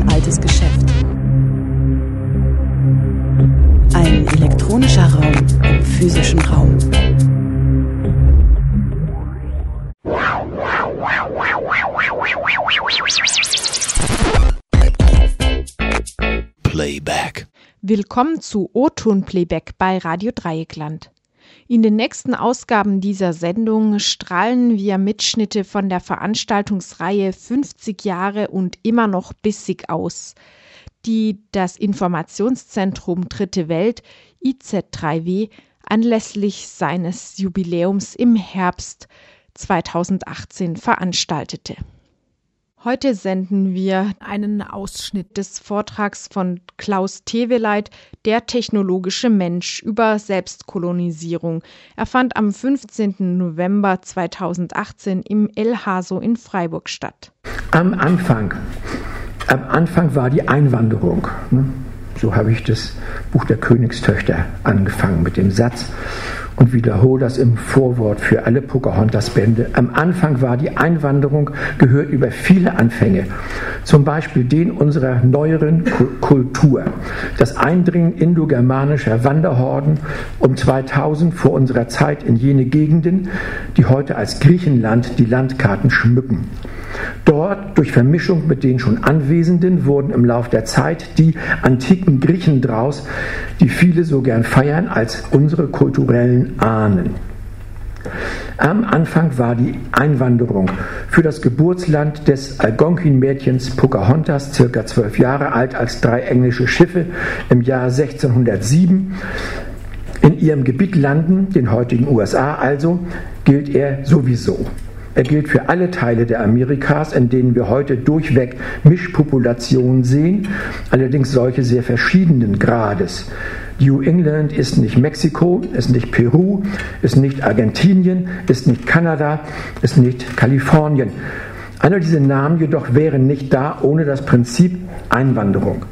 ein altes Geschäft. Ein elektronischer Raum im physischen Raum. Playback. Willkommen zu O-Ton Playback bei Radio Dreieckland. In den nächsten Ausgaben dieser Sendung strahlen wir Mitschnitte von der Veranstaltungsreihe 50 Jahre und immer noch bissig aus, die das Informationszentrum Dritte Welt IZ3W anlässlich seines Jubiläums im Herbst 2018 veranstaltete. Heute senden wir einen Ausschnitt des Vortrags von Klaus Teweleit, Der technologische Mensch über Selbstkolonisierung. Er fand am 15. November 2018 im El Haso in Freiburg statt. Am Anfang, am Anfang war die Einwanderung. Ne? So habe ich das Buch der Königstöchter angefangen mit dem Satz und wiederhole das im Vorwort für alle Pocahontas-Bände. Am Anfang war die Einwanderung gehört über viele Anfänge, zum Beispiel den unserer neueren Kultur. Das Eindringen indogermanischer Wanderhorden um 2000 vor unserer Zeit in jene Gegenden, die heute als Griechenland die Landkarten schmücken. Dort, durch Vermischung mit den schon Anwesenden, wurden im Lauf der Zeit die antiken Griechen draus, die viele so gern feiern als unsere kulturellen Ahnen. Am Anfang war die Einwanderung für das Geburtsland des Algonquin-Mädchens Pocahontas, circa zwölf Jahre alt, als drei englische Schiffe im Jahr 1607 in ihrem Gebiet landen, den heutigen USA also, gilt er sowieso. Er gilt für alle Teile der Amerikas, in denen wir heute durchweg Mischpopulationen sehen, allerdings solche sehr verschiedenen Grades. New England ist nicht Mexiko, ist nicht Peru, ist nicht Argentinien, ist nicht Kanada, ist nicht Kalifornien. Alle diese Namen jedoch wären nicht da ohne das Prinzip Einwanderung.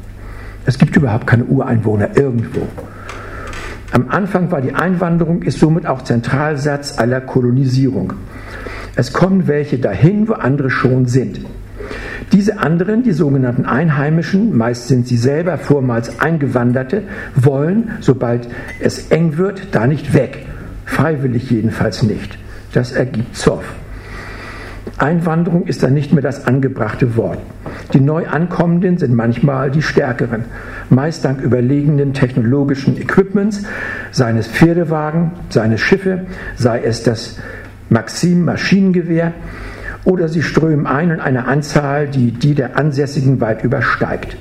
Es gibt überhaupt keine Ureinwohner irgendwo. Am Anfang war die Einwanderung, ist somit auch Zentralsatz aller Kolonisierung. Es kommen welche dahin, wo andere schon sind. Diese anderen, die sogenannten Einheimischen, meist sind sie selber vormals Eingewanderte, wollen, sobald es eng wird, da nicht weg. Freiwillig jedenfalls nicht. Das ergibt Zoff. Einwanderung ist dann nicht mehr das angebrachte Wort. Die Neuankommenden sind manchmal die Stärkeren, meist dank überlegenen technologischen Equipments, seines Pferdewagen, seines Schiffe, sei es das Maxim Maschinengewehr oder sie strömen ein in eine Anzahl, die die der Ansässigen weit übersteigt.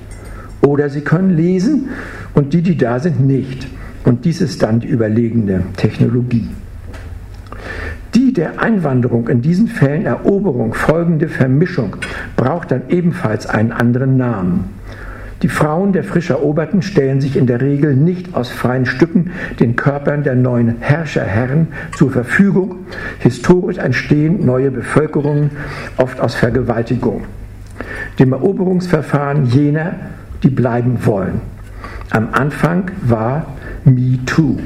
Oder sie können lesen und die, die da sind, nicht. Und dies ist dann die überlegene Technologie. Die der Einwanderung in diesen Fällen Eroberung folgende Vermischung braucht dann ebenfalls einen anderen Namen. Die Frauen der frisch Eroberten stellen sich in der Regel nicht aus freien Stücken den Körpern der neuen Herrscherherren zur Verfügung. Historisch entstehen neue Bevölkerungen oft aus Vergewaltigung. Dem Eroberungsverfahren jener, die bleiben wollen. Am Anfang war Me Too.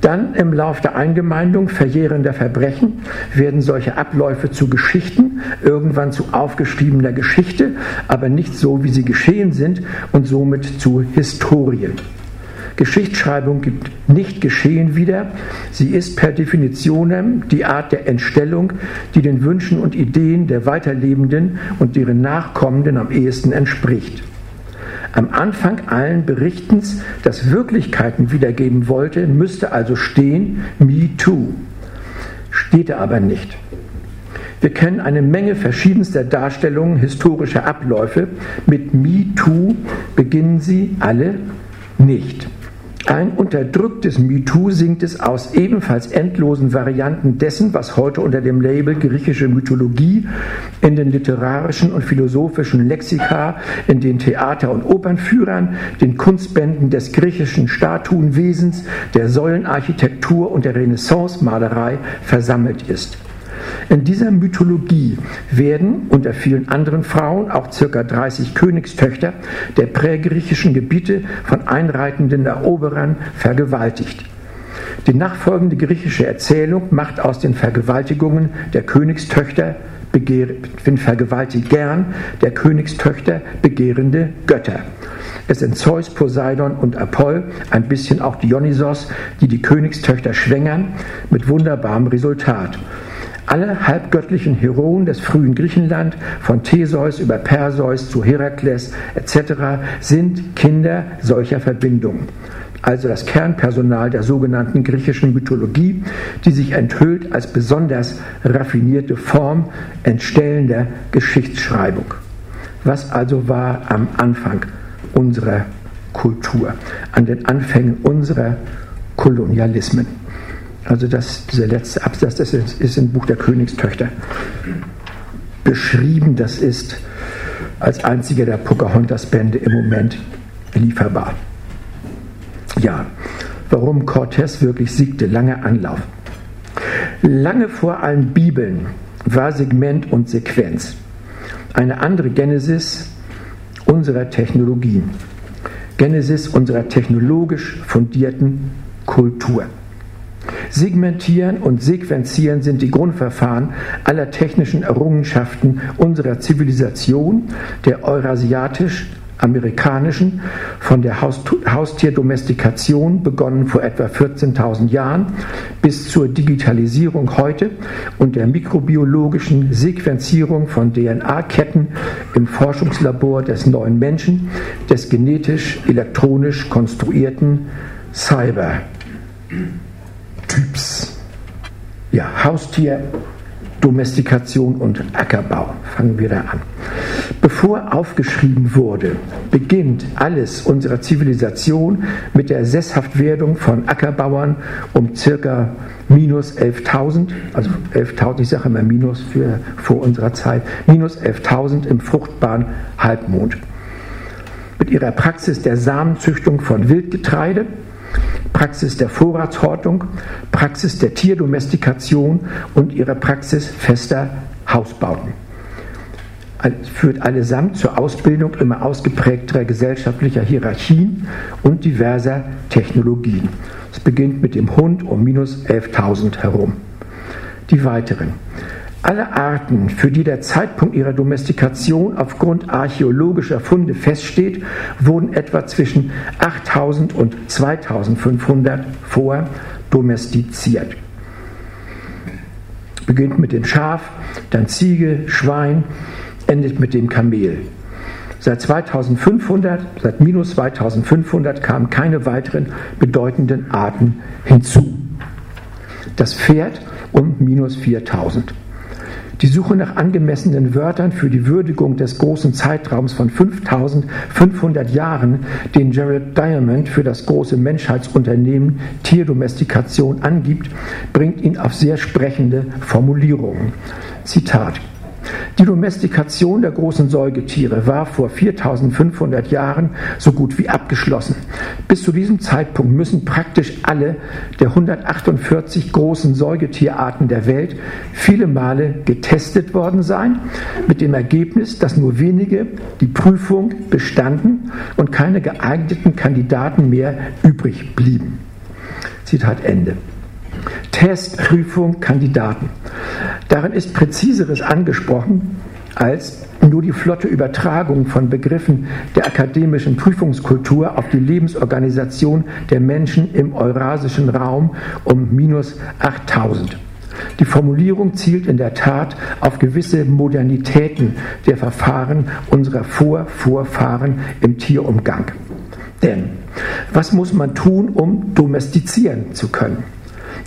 Dann im Lauf der Eingemeindung verjährender Verbrechen werden solche Abläufe zu Geschichten, irgendwann zu aufgeschriebener Geschichte, aber nicht so, wie sie geschehen sind und somit zu Historien. Geschichtsschreibung gibt nicht Geschehen wieder. Sie ist per Definition die Art der Entstellung, die den Wünschen und Ideen der Weiterlebenden und deren Nachkommenden am ehesten entspricht am Anfang allen Berichtens, das Wirklichkeiten wiedergeben wollte, müsste also stehen, Me Too. Steht er aber nicht. Wir kennen eine Menge verschiedenster Darstellungen historischer Abläufe. Mit Me Too beginnen sie alle nicht. Ein unterdrücktes MeToo singt es aus ebenfalls endlosen Varianten dessen, was heute unter dem Label griechische Mythologie in den literarischen und philosophischen Lexika, in den Theater- und Opernführern, den Kunstbänden des griechischen Statuenwesens, der Säulenarchitektur und der Renaissance-Malerei versammelt ist. In dieser Mythologie werden unter vielen anderen Frauen auch circa 30 Königstöchter der prägriechischen Gebiete von einreitenden Eroberern vergewaltigt. Die nachfolgende griechische Erzählung macht aus den Vergewaltigungen der Königstöchter begehrt, vergewaltigt gern der Königstöchter begehrende Götter. Es sind Zeus, Poseidon und Apoll, ein bisschen auch Dionysos, die die Königstöchter schwängern, mit wunderbarem Resultat. Alle halbgöttlichen Heroen des frühen Griechenland, von Theseus über Perseus zu Herakles etc., sind Kinder solcher Verbindungen also das Kernpersonal der sogenannten griechischen Mythologie, die sich enthüllt als besonders raffinierte Form entstellender Geschichtsschreibung. Was also war am Anfang unserer Kultur, an den Anfängen unserer Kolonialismen? Also das, dieser letzte Absatz das ist, ist im Buch der Königstöchter beschrieben. Das ist als einziger der Pocahontas-Bände im Moment lieferbar. Ja, warum Cortés wirklich siegte, lange Anlauf. Lange vor allen Bibeln war Segment und Sequenz eine andere Genesis unserer Technologie, Genesis unserer technologisch fundierten Kultur. Segmentieren und Sequenzieren sind die Grundverfahren aller technischen Errungenschaften unserer Zivilisation, der eurasiatisch amerikanischen, von der Haustierdomestikation begonnen vor etwa 14.000 Jahren bis zur Digitalisierung heute und der mikrobiologischen Sequenzierung von DNA-Ketten im Forschungslabor des neuen Menschen, des genetisch-elektronisch konstruierten Cyber-Typs. Ja, Haustier, Domestikation und Ackerbau. Fangen wir da an. Bevor aufgeschrieben wurde, beginnt alles unserer Zivilisation mit der Sesshaftwerdung von Ackerbauern um circa minus 11.000, also 11.000, ich sage immer minus für vor unserer Zeit, minus 11.000 im fruchtbaren Halbmond. Mit ihrer Praxis der Samenzüchtung von Wildgetreide, Praxis der Vorratshortung, Praxis der Tierdomestikation und ihrer Praxis fester Hausbauten führt allesamt zur Ausbildung immer ausgeprägterer gesellschaftlicher Hierarchien und diverser Technologien. Es beginnt mit dem Hund um minus 11.000 herum. Die weiteren. Alle Arten, für die der Zeitpunkt ihrer Domestikation aufgrund archäologischer Funde feststeht, wurden etwa zwischen 8000 und 2500 vor domestiziert. Beginnt mit dem Schaf, dann Ziege, Schwein, endet mit dem Kamel. Seit 2500, seit minus 2500 kamen keine weiteren bedeutenden Arten hinzu. Das Pferd um minus 4000. Die Suche nach angemessenen Wörtern für die Würdigung des großen Zeitraums von 5500 Jahren, den Jared Diamond für das große Menschheitsunternehmen Tierdomestikation angibt, bringt ihn auf sehr sprechende Formulierungen. Zitat die Domestikation der großen Säugetiere war vor 4500 Jahren so gut wie abgeschlossen. Bis zu diesem Zeitpunkt müssen praktisch alle der 148 großen Säugetierarten der Welt viele Male getestet worden sein, mit dem Ergebnis, dass nur wenige die Prüfung bestanden und keine geeigneten Kandidaten mehr übrig blieben. Zitat Ende. Testprüfung Kandidaten. Darin ist Präziseres angesprochen als nur die flotte Übertragung von Begriffen der akademischen Prüfungskultur auf die Lebensorganisation der Menschen im eurasischen Raum um minus 8000. Die Formulierung zielt in der Tat auf gewisse Modernitäten der Verfahren unserer Vorvorfahren im Tierumgang. Denn was muss man tun, um domestizieren zu können?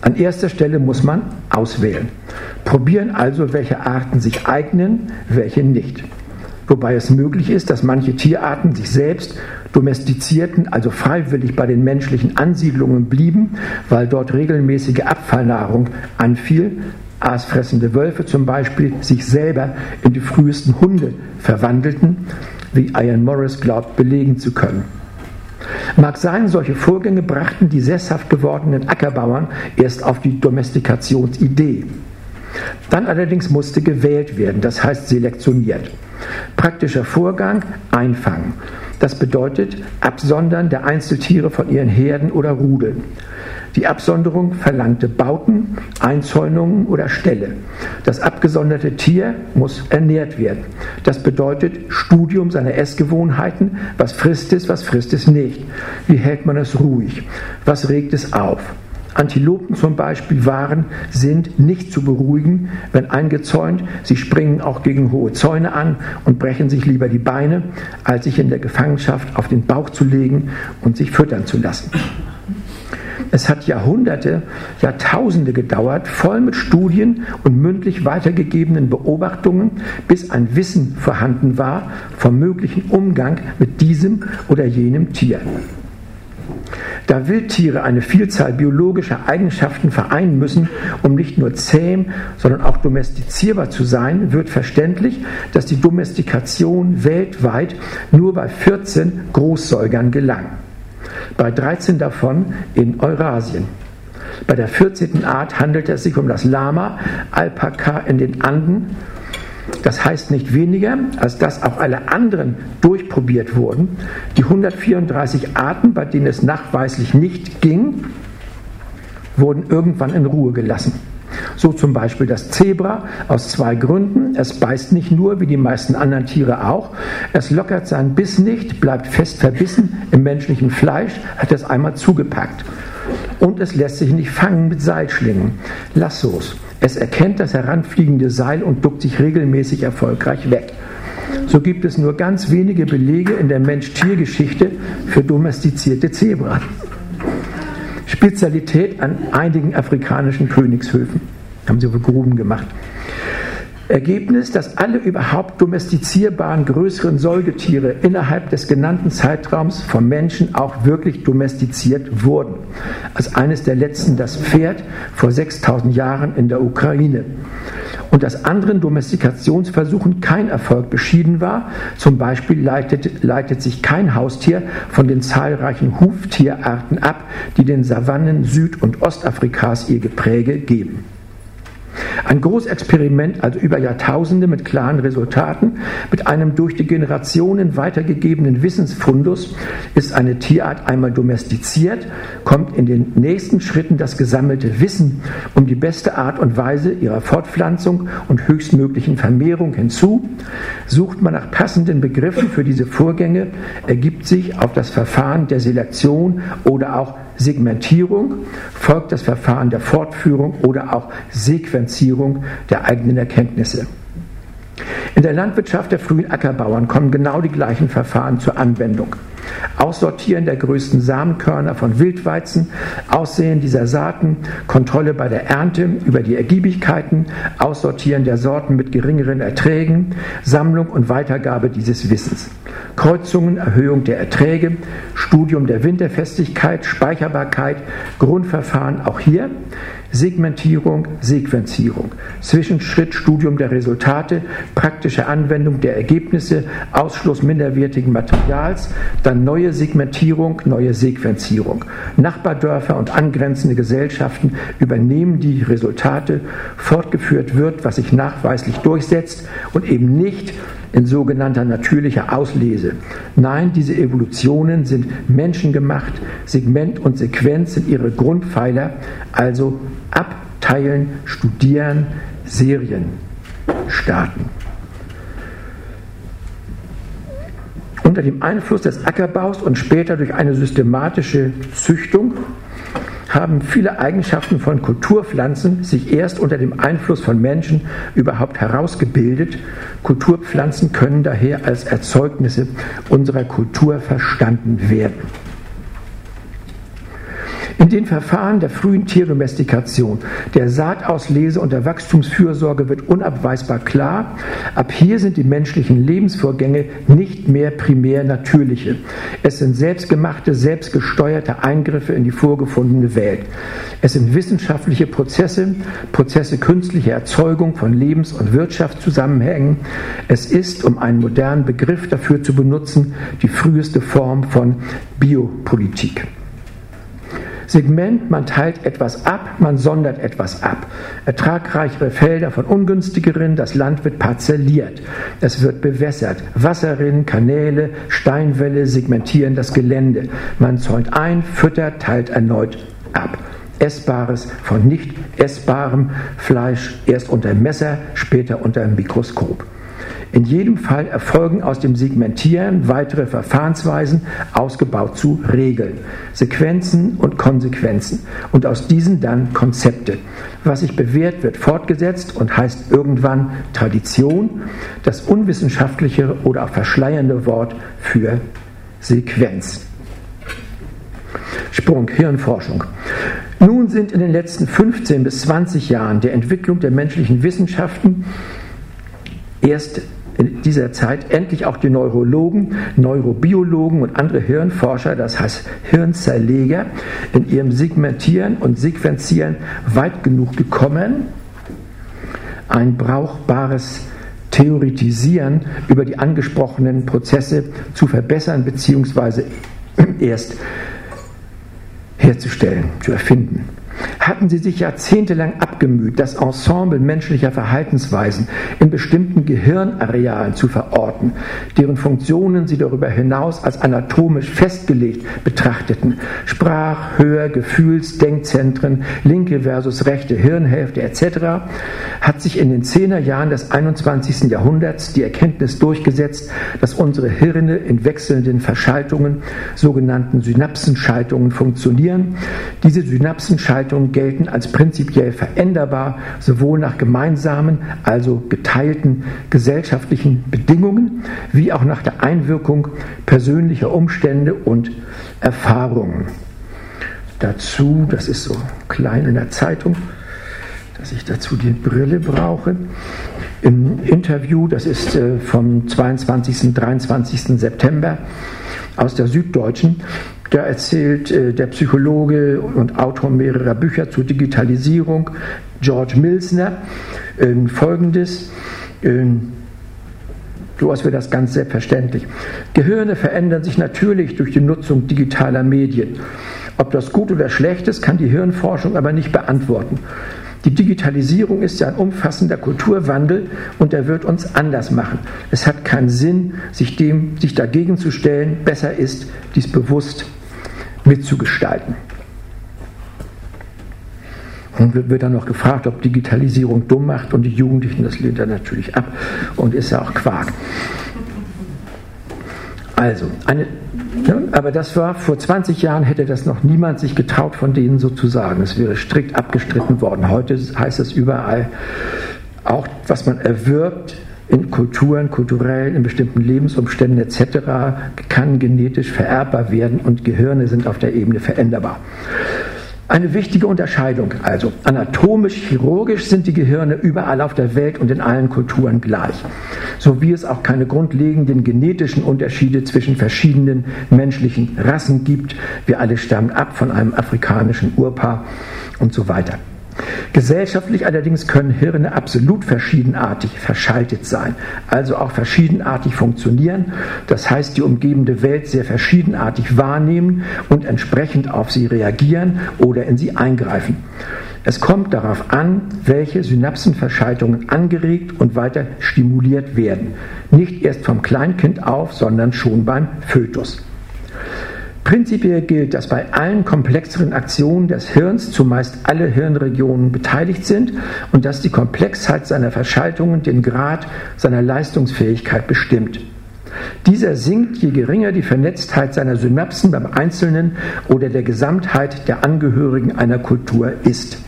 An erster Stelle muss man auswählen. Probieren also, welche Arten sich eignen, welche nicht. Wobei es möglich ist, dass manche Tierarten sich selbst domestizierten, also freiwillig bei den menschlichen Ansiedlungen blieben, weil dort regelmäßige Abfallnahrung anfiel, aasfressende Wölfe zum Beispiel sich selber in die frühesten Hunde verwandelten, wie Ian Morris glaubt belegen zu können. Mag sein, solche Vorgänge brachten die sesshaft gewordenen Ackerbauern erst auf die Domestikationsidee. Dann allerdings musste gewählt werden, das heißt selektioniert. Praktischer Vorgang, einfangen. Das bedeutet Absondern der Einzeltiere von ihren Herden oder Rudeln. Die Absonderung verlangte Bauten, Einzäunungen oder Ställe. Das abgesonderte Tier muss ernährt werden. Das bedeutet Studium seiner Essgewohnheiten. Was frisst es, was frisst es nicht? Wie hält man es ruhig? Was regt es auf? Antilopen zum Beispiel waren, sind nicht zu beruhigen, wenn eingezäunt. Sie springen auch gegen hohe Zäune an und brechen sich lieber die Beine, als sich in der Gefangenschaft auf den Bauch zu legen und sich füttern zu lassen. Es hat Jahrhunderte, Jahrtausende gedauert, voll mit Studien und mündlich weitergegebenen Beobachtungen, bis ein Wissen vorhanden war vom möglichen Umgang mit diesem oder jenem Tier. Da Wildtiere eine Vielzahl biologischer Eigenschaften vereinen müssen, um nicht nur zähm, sondern auch domestizierbar zu sein, wird verständlich, dass die Domestikation weltweit nur bei 14 Großsäugern gelang bei 13 davon in Eurasien. Bei der 14. Art handelt es sich um das Lama, Alpaka in den Anden. Das heißt nicht weniger, als dass auch alle anderen durchprobiert wurden. Die 134 Arten, bei denen es nachweislich nicht ging, wurden irgendwann in Ruhe gelassen. So zum Beispiel das Zebra aus zwei Gründen. Es beißt nicht nur, wie die meisten anderen Tiere auch. Es lockert seinen Biss nicht, bleibt fest verbissen im menschlichen Fleisch, hat es einmal zugepackt. Und es lässt sich nicht fangen mit Seilschlingen, Lassos. Es erkennt das heranfliegende Seil und duckt sich regelmäßig erfolgreich weg. So gibt es nur ganz wenige Belege in der Mensch-Tier-Geschichte für domestizierte Zebra. Spezialität an einigen afrikanischen Königshöfen. Haben sie wohl Gruben gemacht. Ergebnis, dass alle überhaupt domestizierbaren größeren Säugetiere innerhalb des genannten Zeitraums vom Menschen auch wirklich domestiziert wurden. Als eines der letzten das Pferd vor 6000 Jahren in der Ukraine und dass anderen Domestikationsversuchen kein Erfolg beschieden war. Zum Beispiel leitet, leitet sich kein Haustier von den zahlreichen Huftierarten ab, die den Savannen Süd- und Ostafrikas ihr Gepräge geben. Ein Großexperiment, also über Jahrtausende mit klaren Resultaten, mit einem durch die Generationen weitergegebenen Wissensfundus, ist eine Tierart einmal domestiziert, kommt in den nächsten Schritten das gesammelte Wissen um die beste Art und Weise ihrer Fortpflanzung und höchstmöglichen Vermehrung hinzu, sucht man nach passenden Begriffen für diese Vorgänge, ergibt sich auf das Verfahren der Selektion oder auch Segmentierung, folgt das Verfahren der Fortführung oder auch Sequenzierung der eigenen Erkenntnisse. In der Landwirtschaft der frühen Ackerbauern kommen genau die gleichen Verfahren zur Anwendung. Aussortieren der größten Samenkörner von Wildweizen, Aussehen dieser Saaten, Kontrolle bei der Ernte über die Ergiebigkeiten, Aussortieren der Sorten mit geringeren Erträgen, Sammlung und Weitergabe dieses Wissens. Kreuzungen, Erhöhung der Erträge, Studium der Winterfestigkeit, Speicherbarkeit, Grundverfahren auch hier, Segmentierung, Sequenzierung, Zwischenschritt, Studium der Resultate, praktische Anwendung der Ergebnisse, Ausschluss minderwertigen Materials, dann neue Segmentierung, neue Sequenzierung. Nachbardörfer und angrenzende Gesellschaften übernehmen die Resultate, fortgeführt wird, was sich nachweislich durchsetzt und eben nicht in sogenannter natürlicher Auslese. Nein, diese Evolutionen sind menschengemacht, Segment und Sequenz sind ihre Grundpfeiler, also abteilen, studieren, Serien starten. Unter dem Einfluss des Ackerbaus und später durch eine systematische Züchtung haben viele Eigenschaften von Kulturpflanzen sich erst unter dem Einfluss von Menschen überhaupt herausgebildet. Kulturpflanzen können daher als Erzeugnisse unserer Kultur verstanden werden. In den Verfahren der frühen Tierdomestikation, der Saatauslese und der Wachstumsfürsorge wird unabweisbar klar, ab hier sind die menschlichen Lebensvorgänge nicht mehr primär natürliche. Es sind selbstgemachte, selbstgesteuerte Eingriffe in die vorgefundene Welt. Es sind wissenschaftliche Prozesse, Prozesse künstlicher Erzeugung von Lebens- und Wirtschaftszusammenhängen. Es ist, um einen modernen Begriff dafür zu benutzen, die früheste Form von Biopolitik. Segment, man teilt etwas ab, man sondert etwas ab. Ertragreichere Felder von ungünstigeren, das Land wird parzelliert. Es wird bewässert. Wasserrinnen, Kanäle, Steinwälle segmentieren das Gelände. Man zäunt ein, füttert, teilt erneut ab. Essbares von nicht essbarem Fleisch erst unter Messer, später unter Mikroskop. In jedem Fall erfolgen aus dem Segmentieren weitere Verfahrensweisen, ausgebaut zu Regeln, Sequenzen und Konsequenzen und aus diesen dann Konzepte. Was sich bewährt, wird fortgesetzt und heißt irgendwann Tradition, das unwissenschaftliche oder auch verschleiernde Wort für Sequenz. Sprung, Hirnforschung. Nun sind in den letzten 15 bis 20 Jahren der Entwicklung der menschlichen Wissenschaften erst in dieser Zeit endlich auch die Neurologen, Neurobiologen und andere Hirnforscher, das heißt Hirnzerleger, in ihrem Segmentieren und Sequenzieren weit genug gekommen, ein brauchbares Theoretisieren über die angesprochenen Prozesse zu verbessern bzw. erst herzustellen, zu erfinden hatten sie sich jahrzehntelang abgemüht, das Ensemble menschlicher Verhaltensweisen in bestimmten Gehirnarealen zu verorten, deren Funktionen sie darüber hinaus als anatomisch festgelegt betrachteten. Sprach-, Hör-, Gefühls-, Denkzentren, linke versus rechte Hirnhälfte etc., hat sich in den Zehnerjahren des 21. Jahrhunderts die Erkenntnis durchgesetzt, dass unsere Hirne in wechselnden Verschaltungen, sogenannten Synapsenschaltungen, funktionieren. Diese Synapsenschaltungen gelten als prinzipiell veränderbar, sowohl nach gemeinsamen, also geteilten gesellschaftlichen Bedingungen, wie auch nach der Einwirkung persönlicher Umstände und Erfahrungen. Dazu, das ist so klein in der Zeitung, dass ich dazu die Brille brauche. Im Interview, das ist äh, vom 22. und 23. September aus der Süddeutschen, da erzählt äh, der Psychologe und Autor mehrerer Bücher zur Digitalisierung, George Milsner, äh, folgendes. Äh, so als wäre das ganz selbstverständlich. Gehirne verändern sich natürlich durch die Nutzung digitaler Medien. Ob das gut oder schlecht ist, kann die Hirnforschung aber nicht beantworten. Die Digitalisierung ist ja ein umfassender Kulturwandel und er wird uns anders machen. Es hat keinen Sinn, sich, dem, sich dagegen zu stellen. Besser ist, dies bewusst mitzugestalten. Und wird dann noch gefragt, ob Digitalisierung dumm macht und die Jugendlichen, das lehnt er natürlich ab und ist ja auch Quark. Also, eine, ne, aber das war vor 20 Jahren, hätte das noch niemand sich getraut, von denen so zu. Es wäre strikt abgestritten worden. Heute heißt es überall, auch was man erwirbt, in Kulturen, kulturell, in bestimmten Lebensumständen etc. kann genetisch vererbbar werden und Gehirne sind auf der Ebene veränderbar. Eine wichtige Unterscheidung also. Anatomisch, chirurgisch sind die Gehirne überall auf der Welt und in allen Kulturen gleich. So wie es auch keine grundlegenden genetischen Unterschiede zwischen verschiedenen menschlichen Rassen gibt. Wir alle stammen ab von einem afrikanischen Urpaar und so weiter. Gesellschaftlich allerdings können Hirne absolut verschiedenartig verschaltet sein, also auch verschiedenartig funktionieren, das heißt die umgebende Welt sehr verschiedenartig wahrnehmen und entsprechend auf sie reagieren oder in sie eingreifen. Es kommt darauf an, welche Synapsenverschaltungen angeregt und weiter stimuliert werden. Nicht erst vom Kleinkind auf, sondern schon beim Fötus. Prinzipiell gilt, dass bei allen komplexeren Aktionen des Hirns zumeist alle Hirnregionen beteiligt sind und dass die Komplexheit seiner Verschaltungen den Grad seiner Leistungsfähigkeit bestimmt. Dieser sinkt, je geringer die Vernetztheit seiner Synapsen beim Einzelnen oder der Gesamtheit der Angehörigen einer Kultur ist.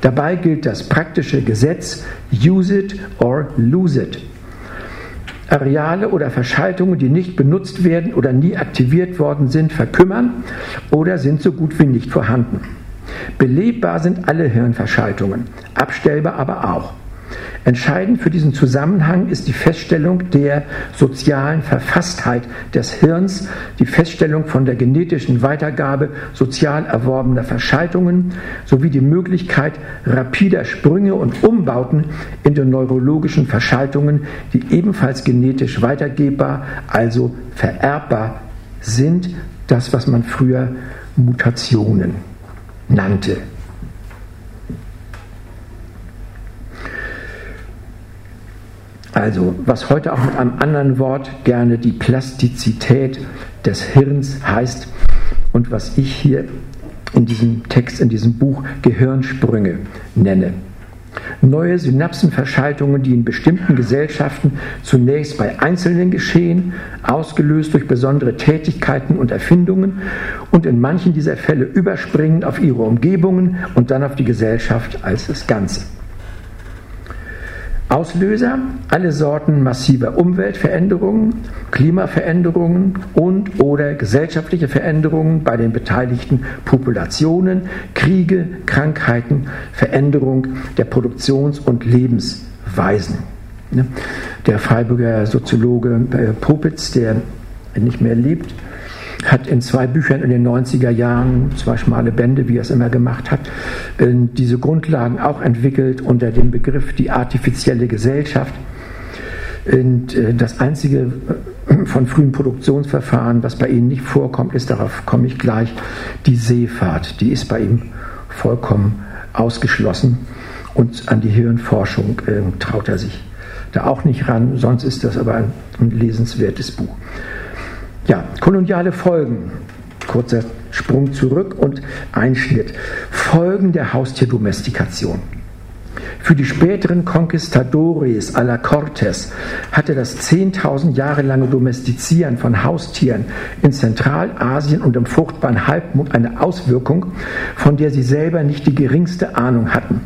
Dabei gilt das praktische Gesetz Use it or lose it. Areale oder Verschaltungen, die nicht benutzt werden oder nie aktiviert worden sind, verkümmern oder sind so gut wie nicht vorhanden. Belebbar sind alle Hirnverschaltungen, abstellbar aber auch. Entscheidend für diesen Zusammenhang ist die Feststellung der sozialen Verfasstheit des Hirns, die Feststellung von der genetischen Weitergabe sozial erworbener Verschaltungen sowie die Möglichkeit rapider Sprünge und Umbauten in den neurologischen Verschaltungen, die ebenfalls genetisch weitergebbar, also vererbbar sind, das, was man früher Mutationen nannte. Also, was heute auch mit einem anderen Wort gerne die Plastizität des Hirns heißt und was ich hier in diesem Text, in diesem Buch Gehirnsprünge nenne. Neue Synapsenverschaltungen, die in bestimmten Gesellschaften zunächst bei Einzelnen geschehen, ausgelöst durch besondere Tätigkeiten und Erfindungen und in manchen dieser Fälle überspringen auf ihre Umgebungen und dann auf die Gesellschaft als das Ganze. Auslöser alle Sorten massiver Umweltveränderungen, Klimaveränderungen und oder gesellschaftliche Veränderungen bei den beteiligten Populationen, Kriege, Krankheiten, Veränderung der Produktions- und Lebensweisen. Ne? Der Freiburger Soziologe äh, Popitz, der nicht mehr lebt, hat in zwei Büchern in den 90er Jahren, zwei schmale Bände, wie er es immer gemacht hat, äh, diese Grundlagen auch entwickelt unter dem Begriff die artifizielle Gesellschaft. Und äh, das einzige äh, von frühen Produktionsverfahren, was bei Ihnen nicht vorkommt, ist, darauf komme ich gleich, die Seefahrt. Die ist bei ihm vollkommen ausgeschlossen. Und an die Hirnforschung äh, traut er sich da auch nicht ran. Sonst ist das aber ein, ein lesenswertes Buch. Ja, koloniale Folgen. Kurzer Sprung zurück und Einschnitt. Folgen der Haustierdomestikation. Für die späteren Conquistadores à la Cortes hatte das 10.000 Jahre lange Domestizieren von Haustieren in Zentralasien und im fruchtbaren Halbmond eine Auswirkung, von der sie selber nicht die geringste Ahnung hatten,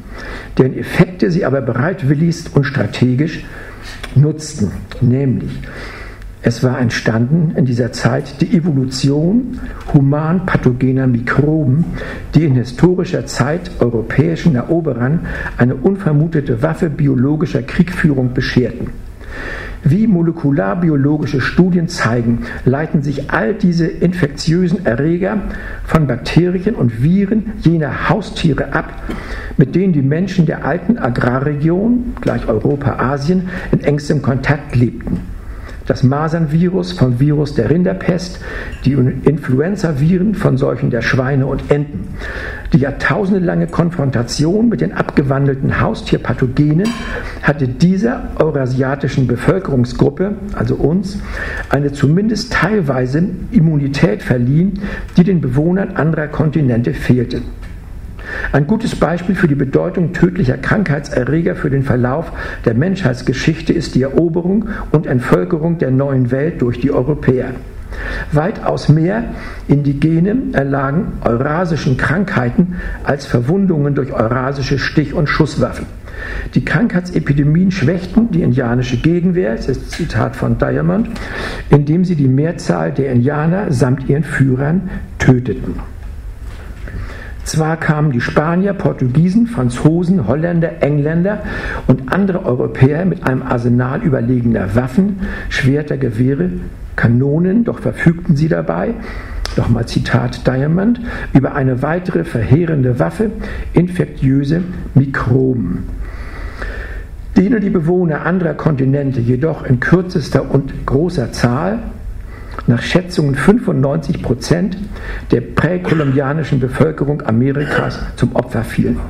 deren Effekte sie aber bereitwilligst und strategisch nutzten, nämlich es war entstanden in dieser Zeit die Evolution human-pathogener Mikroben, die in historischer Zeit europäischen Eroberern eine unvermutete Waffe biologischer Kriegführung bescherten. Wie molekularbiologische Studien zeigen, leiten sich all diese infektiösen Erreger von Bakterien und Viren jener Haustiere ab, mit denen die Menschen der alten Agrarregion, gleich Europa, Asien, in engstem Kontakt lebten das Masernvirus vom Virus der Rinderpest, die Influenza-Viren von solchen der Schweine und Enten. Die jahrtausendelange Konfrontation mit den abgewandelten Haustierpathogenen hatte dieser eurasiatischen Bevölkerungsgruppe, also uns, eine zumindest teilweise Immunität verliehen, die den Bewohnern anderer Kontinente fehlte. Ein gutes Beispiel für die Bedeutung tödlicher Krankheitserreger für den Verlauf der Menschheitsgeschichte ist die Eroberung und Entvölkerung der neuen Welt durch die Europäer. Weitaus mehr Indigene erlagen eurasischen Krankheiten als Verwundungen durch eurasische Stich- und Schusswaffen. Die Krankheitsepidemien schwächten die indianische Gegenwehr, das ist Zitat von Diamond, indem sie die Mehrzahl der Indianer samt ihren Führern töteten. Zwar kamen die Spanier, Portugiesen, Franzosen, Holländer, Engländer und andere Europäer mit einem Arsenal überlegener Waffen, Schwerter, Gewehre, Kanonen, doch verfügten sie dabei, nochmal Zitat Diamond, über eine weitere verheerende Waffe, infektiöse Mikroben. Denen die Bewohner anderer Kontinente jedoch in kürzester und großer Zahl nach Schätzungen 95 Prozent der präkolumbianischen Bevölkerung Amerikas zum Opfer fielen.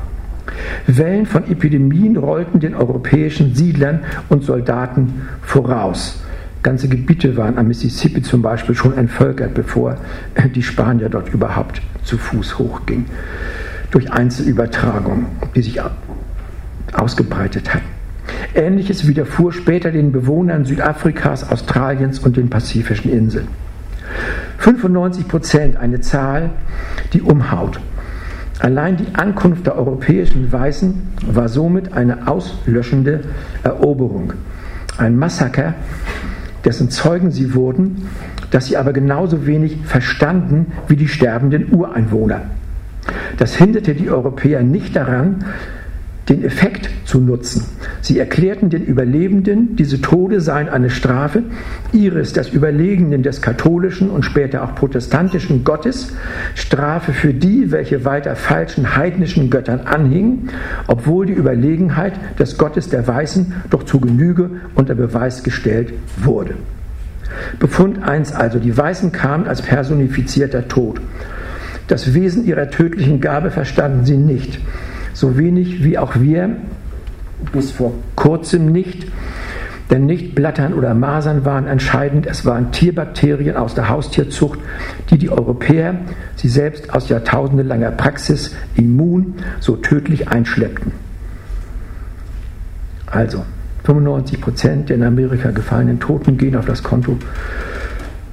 Wellen von Epidemien rollten den europäischen Siedlern und Soldaten voraus. Ganze Gebiete waren am Mississippi zum Beispiel schon entvölkert, bevor die Spanier dort überhaupt zu Fuß hochgingen, durch Einzelübertragung, die sich ausgebreitet hatten. Ähnliches widerfuhr später den Bewohnern Südafrikas, Australiens und den pazifischen Inseln. 95 Prozent, eine Zahl, die umhaut. Allein die Ankunft der europäischen Weißen war somit eine auslöschende Eroberung. Ein Massaker, dessen Zeugen sie wurden, das sie aber genauso wenig verstanden wie die sterbenden Ureinwohner. Das hinderte die Europäer nicht daran, den Effekt zu nutzen. Sie erklärten den Überlebenden, diese Tode seien eine Strafe ihres, des Überlegenen des katholischen und später auch protestantischen Gottes, Strafe für die, welche weiter falschen heidnischen Göttern anhingen, obwohl die Überlegenheit des Gottes der Weißen doch zu Genüge unter Beweis gestellt wurde. Befund 1 also, die Weißen kamen als personifizierter Tod. Das Wesen ihrer tödlichen Gabe verstanden sie nicht, so wenig wie auch wir bis vor kurzem nicht. Denn nicht Blattern oder Masern waren entscheidend, es waren Tierbakterien aus der Haustierzucht, die die Europäer, sie selbst aus jahrtausendelanger Praxis immun, so tödlich einschleppten. Also, 95 Prozent der in Amerika gefallenen Toten gehen auf das Konto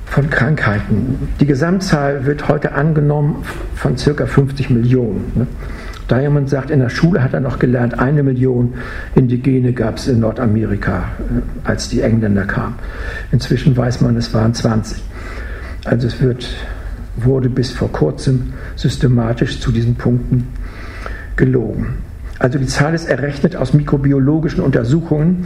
von Krankheiten. Die Gesamtzahl wird heute angenommen von circa 50 Millionen. Diamond sagt, in der Schule hat er noch gelernt, eine Million Indigene gab es in Nordamerika, äh, als die Engländer kamen. Inzwischen weiß man, es waren 20. Also es wird, wurde bis vor kurzem systematisch zu diesen Punkten gelogen. Also die Zahl ist errechnet aus mikrobiologischen Untersuchungen,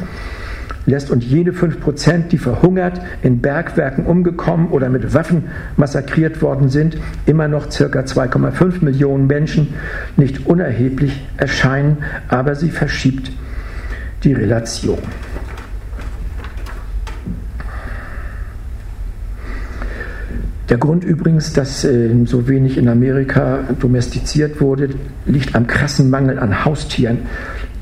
lässt uns jene 5%, die verhungert, in Bergwerken umgekommen oder mit Waffen massakriert worden sind, immer noch ca. 2,5 Millionen Menschen nicht unerheblich erscheinen, aber sie verschiebt die Relation. Der Grund übrigens, dass äh, so wenig in Amerika domestiziert wurde, liegt am krassen Mangel an Haustieren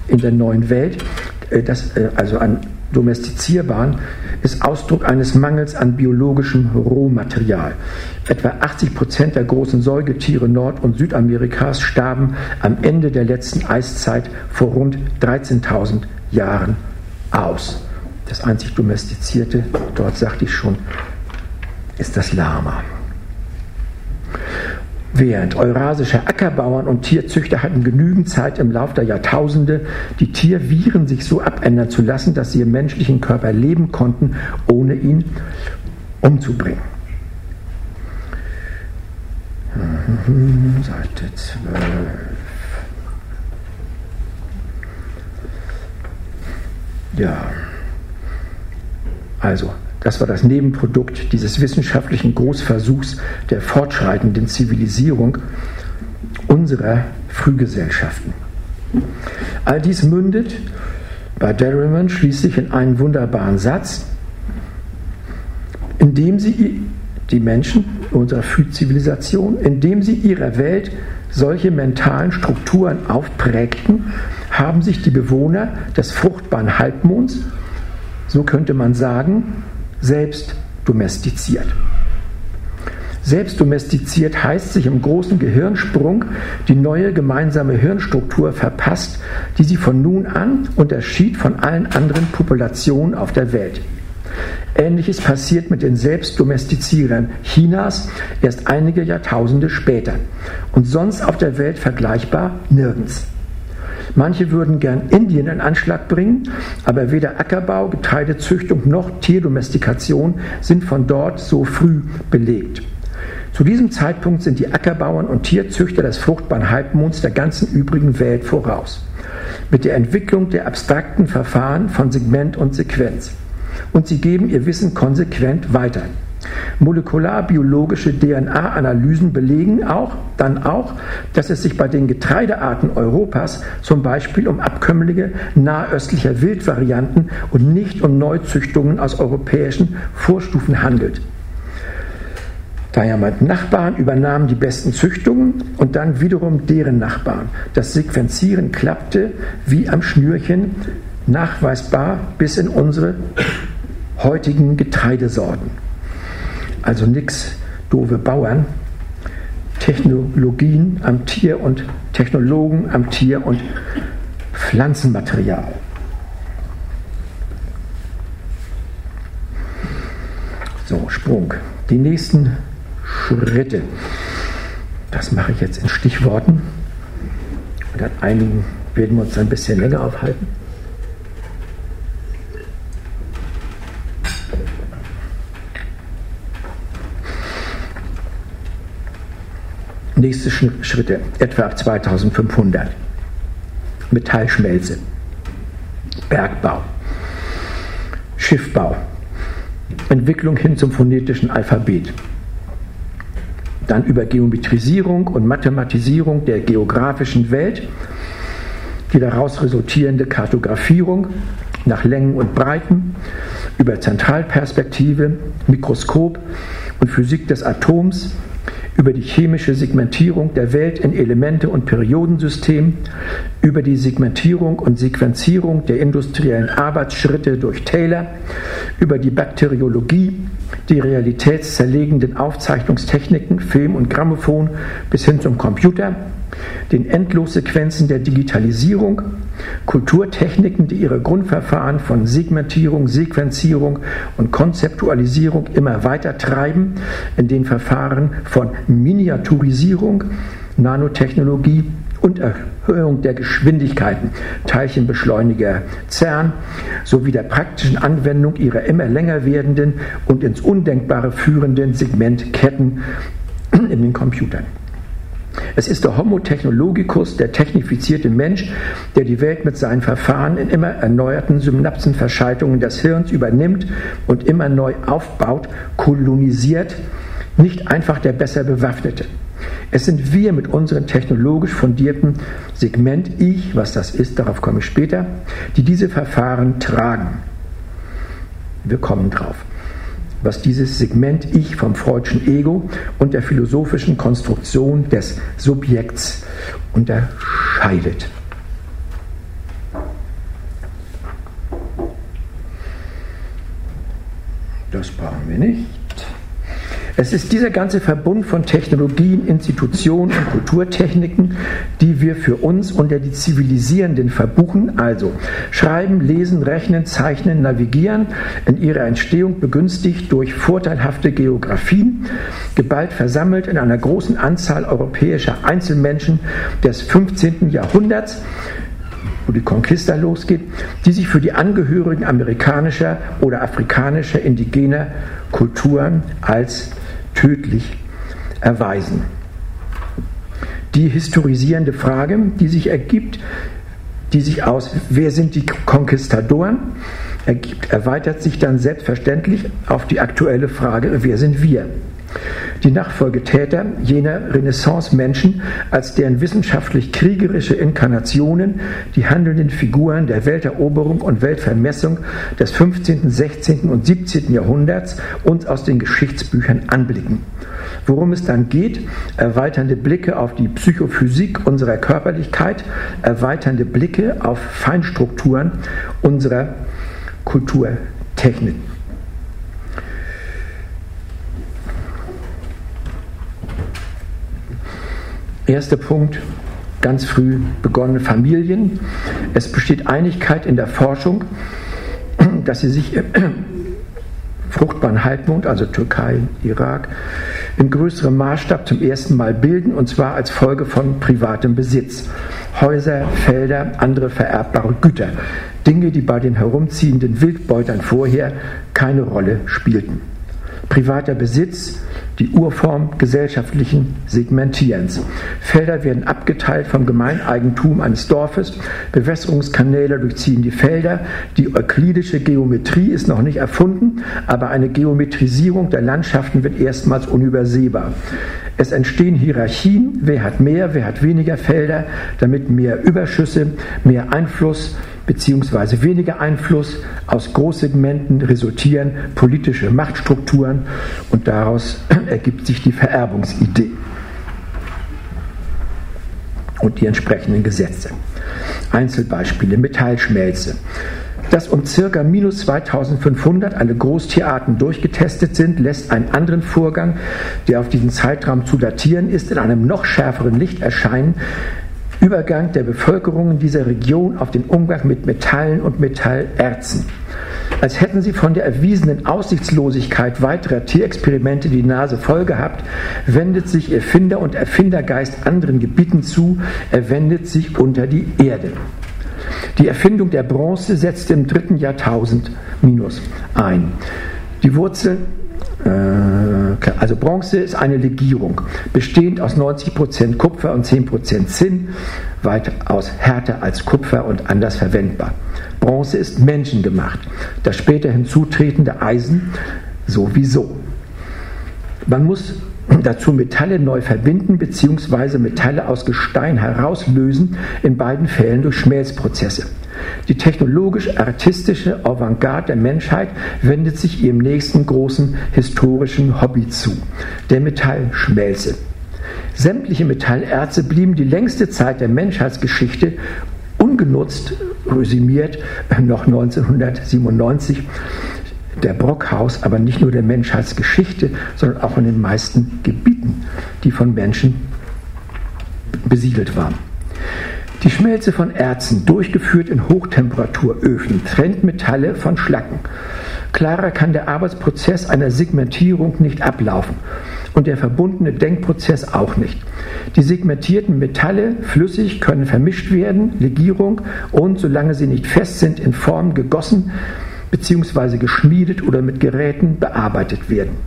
in der neuen Welt, äh, das, äh, also an domestizierbaren, ist Ausdruck eines Mangels an biologischem Rohmaterial. Etwa 80 Prozent der großen Säugetiere Nord- und Südamerikas starben am Ende der letzten Eiszeit vor rund 13.000 Jahren aus. Das einzig domestizierte, dort sagte ich schon, ist das Lama. Während eurasische Ackerbauern und Tierzüchter hatten genügend Zeit im Laufe der Jahrtausende, die Tierviren sich so abändern zu lassen, dass sie im menschlichen Körper leben konnten, ohne ihn umzubringen. Seite 12. Ja, also das war das Nebenprodukt dieses wissenschaftlichen Großversuchs der fortschreitenden Zivilisierung unserer Frühgesellschaften. All dies mündet bei Derriman schließlich in einen wunderbaren Satz, in dem sie die Menschen unserer Frühzivilisation, indem sie ihrer Welt solche mentalen Strukturen aufprägten, haben sich die Bewohner des fruchtbaren Halbmonds, so könnte man sagen, selbst domestiziert. Selbst heißt sich im großen Gehirnsprung die neue gemeinsame Hirnstruktur verpasst, die sie von nun an unterschied von allen anderen Populationen auf der Welt. Ähnliches passiert mit den Selbstdomestizierern Chinas erst einige Jahrtausende später und sonst auf der Welt vergleichbar nirgends. Manche würden gern Indien in Anschlag bringen, aber weder Ackerbau, Getreidezüchtung noch Tierdomestikation sind von dort so früh belegt. Zu diesem Zeitpunkt sind die Ackerbauern und Tierzüchter des fruchtbaren Halbmonds der ganzen übrigen Welt voraus. Mit der Entwicklung der abstrakten Verfahren von Segment und Sequenz. Und sie geben ihr Wissen konsequent weiter. Molekularbiologische DNA-Analysen belegen auch, dann auch, dass es sich bei den Getreidearten Europas zum Beispiel um Abkömmlinge nahöstlicher Wildvarianten und nicht um Neuzüchtungen aus europäischen Vorstufen handelt. Daher Nachbarn übernahmen die besten Züchtungen und dann wiederum deren Nachbarn. Das Sequenzieren klappte wie am Schnürchen, nachweisbar bis in unsere heutigen Getreidesorten also nichts doofe Bauern, Technologien am Tier und Technologen am Tier und Pflanzenmaterial. So, Sprung. Die nächsten Schritte. Das mache ich jetzt in Stichworten. Und an einigen werden wir uns ein bisschen länger aufhalten. Nächste Schritte, etwa ab 2500. Metallschmelze, Bergbau, Schiffbau, Entwicklung hin zum phonetischen Alphabet. Dann über Geometrisierung und Mathematisierung der geografischen Welt, die daraus resultierende Kartografierung nach Längen und Breiten, über Zentralperspektive, Mikroskop und Physik des Atoms, über die chemische Segmentierung der Welt in Elemente und Periodensystemen, über die Segmentierung und Sequenzierung der industriellen Arbeitsschritte durch Taylor, über die Bakteriologie, die realitätszerlegenden Aufzeichnungstechniken, Film und Grammophon bis hin zum Computer, den Endlossequenzen der Digitalisierung, Kulturtechniken, die ihre Grundverfahren von Segmentierung, Sequenzierung und Konzeptualisierung immer weiter treiben, in den Verfahren von Miniaturisierung, Nanotechnologie und Erhöhung der Geschwindigkeiten, Teilchenbeschleuniger CERN sowie der praktischen Anwendung ihrer immer länger werdenden und ins Undenkbare führenden Segmentketten in den Computern. Es ist der Homo technologicus, der technifizierte Mensch, der die Welt mit seinen Verfahren in immer erneuerten Synapsenverschaltungen des Hirns übernimmt und immer neu aufbaut, kolonisiert, nicht einfach der besser bewaffnete. Es sind wir mit unserem technologisch fundierten Segment Ich, was das ist, darauf komme ich später, die diese Verfahren tragen. Wir kommen drauf was dieses Segment Ich vom freudschen Ego und der philosophischen Konstruktion des Subjekts unterscheidet. Das brauchen wir nicht. Es ist dieser ganze Verbund von Technologien, Institutionen und Kulturtechniken, die wir für uns unter die Zivilisierenden verbuchen, also Schreiben, Lesen, Rechnen, Zeichnen, Navigieren, in ihrer Entstehung begünstigt durch vorteilhafte Geografien, geballt versammelt in einer großen Anzahl europäischer Einzelmenschen des 15. Jahrhunderts, wo die Conquista losgeht, die sich für die Angehörigen amerikanischer oder afrikanischer indigener Kulturen als tödlich erweisen. Die historisierende Frage, die sich ergibt, die sich aus, wer sind die Konquistadoren, ergibt, erweitert sich dann selbstverständlich auf die aktuelle Frage, wer sind wir? Die Nachfolgetäter jener Renaissance-Menschen als deren wissenschaftlich-kriegerische Inkarnationen die handelnden Figuren der Welteroberung und Weltvermessung des 15., 16. und 17. Jahrhunderts uns aus den Geschichtsbüchern anblicken. Worum es dann geht, erweiternde Blicke auf die Psychophysik unserer Körperlichkeit, erweiternde Blicke auf Feinstrukturen unserer Kulturtechnik. Erster Punkt, ganz früh begonnene Familien. Es besteht Einigkeit in der Forschung, dass sie sich im fruchtbaren Halbmond, also Türkei, Irak, in größerem Maßstab zum ersten Mal bilden, und zwar als Folge von privatem Besitz. Häuser, Felder, andere vererbbare Güter. Dinge, die bei den herumziehenden Wildbeutern vorher keine Rolle spielten. Privater Besitz die Urform gesellschaftlichen Segmentierens. Felder werden abgeteilt vom Gemeineigentum eines Dorfes, Bewässerungskanäle durchziehen die Felder, die euklidische Geometrie ist noch nicht erfunden, aber eine Geometrisierung der Landschaften wird erstmals unübersehbar. Es entstehen Hierarchien, wer hat mehr, wer hat weniger Felder, damit mehr Überschüsse, mehr Einfluss, beziehungsweise weniger Einfluss aus Großsegmenten resultieren politische Machtstrukturen und daraus ergibt sich die Vererbungsidee und die entsprechenden Gesetze. Einzelbeispiele Metallschmelze. Dass um ca. minus 2500 alle Großtierarten durchgetestet sind, lässt einen anderen Vorgang, der auf diesen Zeitraum zu datieren ist, in einem noch schärferen Licht erscheinen, Übergang der Bevölkerung dieser Region auf den Umgang mit Metallen und Metallerzen. Als hätten sie von der erwiesenen Aussichtslosigkeit weiterer Tierexperimente die Nase voll gehabt, wendet sich Erfinder und Erfindergeist anderen Gebieten zu, er wendet sich unter die Erde. Die Erfindung der Bronze setzte im dritten Jahrtausend minus ein. Die Wurzel äh, also Bronze ist eine Legierung, bestehend aus 90% Kupfer und 10% Zinn, weitaus härter als Kupfer und anders verwendbar. Bronze ist menschengemacht, das später hinzutretende Eisen sowieso. Man muss dazu Metalle neu verbinden bzw. Metalle aus Gestein herauslösen, in beiden Fällen durch Schmelzprozesse. Die technologisch-artistische Avantgarde der Menschheit wendet sich ihrem nächsten großen historischen Hobby zu, der Metallschmelze. Sämtliche Metallerze blieben die längste Zeit der Menschheitsgeschichte ungenutzt, resümiert noch 1997 der Brockhaus, aber nicht nur der Menschheitsgeschichte, sondern auch in den meisten Gebieten, die von Menschen besiedelt waren. Die Schmelze von Erzen, durchgeführt in Hochtemperaturöfen, trennt Metalle von Schlacken. Klarer kann der Arbeitsprozess einer Segmentierung nicht ablaufen und der verbundene Denkprozess auch nicht. Die segmentierten Metalle flüssig können vermischt werden, Legierung und, solange sie nicht fest sind, in Form gegossen bzw. geschmiedet oder mit Geräten bearbeitet werden.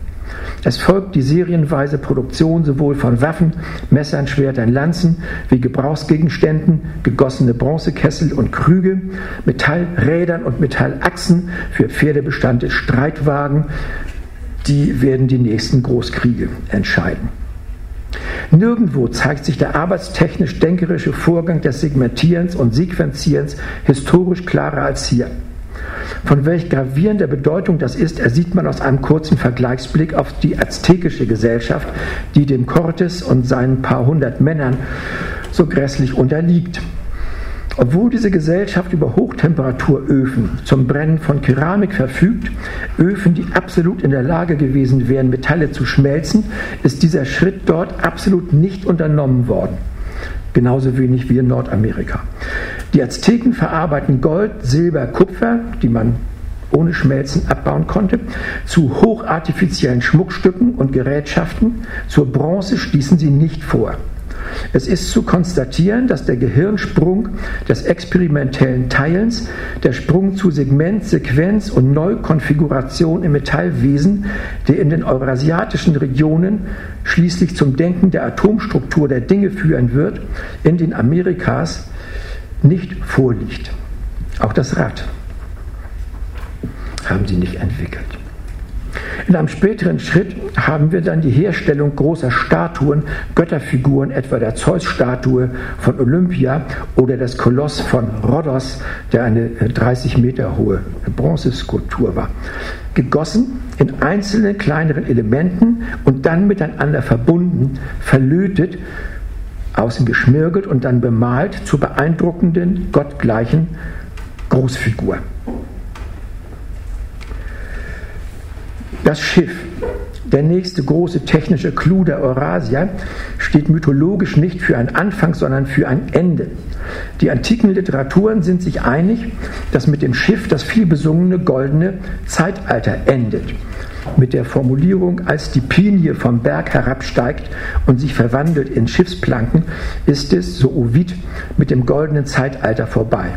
Es folgt die serienweise Produktion sowohl von Waffen, Messern, Schwertern, Lanzen wie Gebrauchsgegenständen, gegossene Bronzekessel und Krüge, Metallrädern und Metallachsen für pferdebestandte Streitwagen. Die werden die nächsten Großkriege entscheiden. Nirgendwo zeigt sich der arbeitstechnisch-denkerische Vorgang des Segmentierens und Sequenzierens historisch klarer als hier. Von welch gravierender Bedeutung das ist, ersieht man aus einem kurzen Vergleichsblick auf die aztekische Gesellschaft, die dem Cortes und seinen paar hundert Männern so grässlich unterliegt. Obwohl diese Gesellschaft über Hochtemperaturöfen zum Brennen von Keramik verfügt, Öfen, die absolut in der Lage gewesen wären, Metalle zu schmelzen, ist dieser Schritt dort absolut nicht unternommen worden genauso wenig wie in Nordamerika. Die Azteken verarbeiten Gold, Silber, Kupfer, die man ohne Schmelzen abbauen konnte, zu hochartifiziellen Schmuckstücken und Gerätschaften. Zur Bronze stießen sie nicht vor. Es ist zu konstatieren, dass der Gehirnsprung des experimentellen Teilens, der Sprung zu Segment, Sequenz und Neukonfiguration im Metallwesen, der in den eurasiatischen Regionen schließlich zum Denken der Atomstruktur der Dinge führen wird, in den Amerikas nicht vorliegt. Auch das Rad haben sie nicht entwickelt. In einem späteren Schritt haben wir dann die Herstellung großer Statuen, Götterfiguren, etwa der Zeus-Statue von Olympia oder des Koloss von Rhodos, der eine 30 Meter hohe Bronzeskulptur war. Gegossen in einzelnen kleineren Elementen und dann miteinander verbunden, verlötet, außen geschmirgelt und dann bemalt zur beeindruckenden, gottgleichen Großfigur. Das Schiff, der nächste große technische Clou der Eurasia, steht mythologisch nicht für ein Anfang, sondern für ein Ende. Die antiken Literaturen sind sich einig, dass mit dem Schiff das vielbesungene goldene Zeitalter endet. Mit der Formulierung, als die Pinie vom Berg herabsteigt und sich verwandelt in Schiffsplanken, ist es, so Ovid, mit dem goldenen Zeitalter vorbei.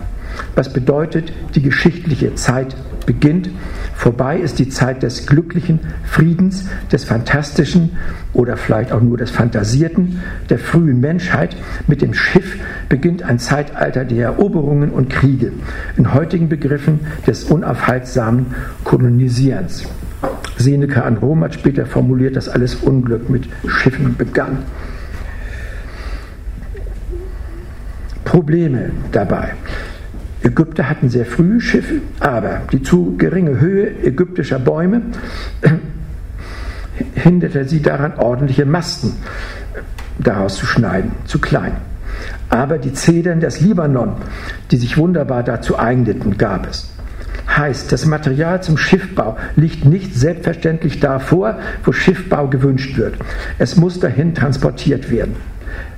Was bedeutet, die geschichtliche Zeit beginnt. Vorbei ist die Zeit des glücklichen Friedens, des Fantastischen oder vielleicht auch nur des Fantasierten, der frühen Menschheit. Mit dem Schiff beginnt ein Zeitalter der Eroberungen und Kriege, in heutigen Begriffen des unaufhaltsamen Kolonisierens. Seneca an Rom hat später formuliert, dass alles Unglück mit Schiffen begann. Probleme dabei. Ägypter hatten sehr früh Schiffe, aber die zu geringe Höhe ägyptischer Bäume hinderte sie daran, ordentliche Masten daraus zu schneiden, zu klein. Aber die Zedern des Libanon, die sich wunderbar dazu eigneten, gab es. Heißt, das Material zum Schiffbau liegt nicht selbstverständlich da vor, wo Schiffbau gewünscht wird. Es muss dahin transportiert werden.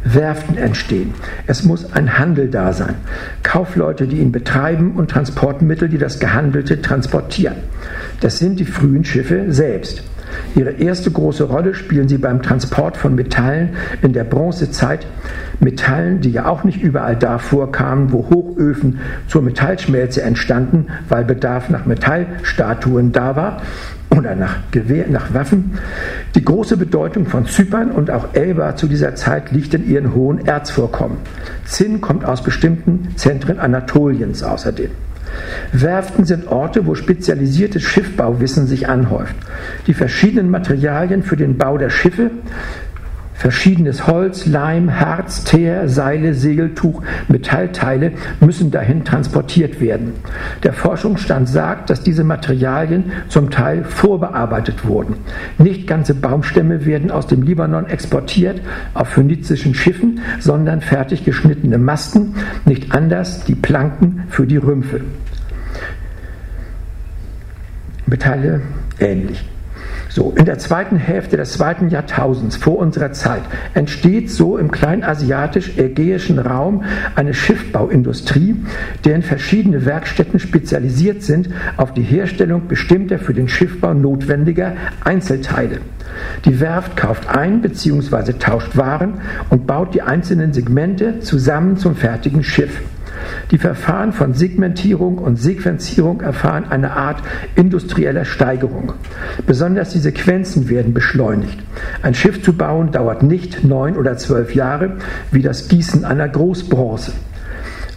Werften entstehen. Es muss ein Handel da sein. Kaufleute, die ihn betreiben und Transportmittel, die das Gehandelte transportieren. Das sind die frühen Schiffe selbst. Ihre erste große Rolle spielen sie beim Transport von Metallen in der Bronzezeit. Metallen, die ja auch nicht überall da vorkamen, wo Hochöfen zur Metallschmelze entstanden, weil Bedarf nach Metallstatuen da war oder nach, Gewehr, nach Waffen. Die große Bedeutung von Zypern und auch Elba zu dieser Zeit liegt in ihren hohen Erzvorkommen. Zinn kommt aus bestimmten Zentren Anatoliens außerdem. Werften sind Orte, wo spezialisiertes Schiffbauwissen sich anhäuft. Die verschiedenen Materialien für den Bau der Schiffe Verschiedenes Holz, Leim, Harz, Teer, Seile, Segeltuch, Metallteile müssen dahin transportiert werden. Der Forschungsstand sagt, dass diese Materialien zum Teil vorbearbeitet wurden. Nicht ganze Baumstämme werden aus dem Libanon exportiert auf phönizischen Schiffen, sondern fertig geschnittene Masten, nicht anders die Planken für die Rümpfe. Metalle ähnlich. So, in der zweiten Hälfte des zweiten Jahrtausends vor unserer Zeit entsteht so im kleinasiatisch-ägäischen Raum eine Schiffbauindustrie, deren verschiedene Werkstätten spezialisiert sind auf die Herstellung bestimmter für den Schiffbau notwendiger Einzelteile. Die Werft kauft ein bzw. tauscht Waren und baut die einzelnen Segmente zusammen zum fertigen Schiff. Die Verfahren von Segmentierung und Sequenzierung erfahren eine Art industrieller Steigerung. Besonders die Sequenzen werden beschleunigt. Ein Schiff zu bauen dauert nicht neun oder zwölf Jahre wie das Gießen einer Großbronze.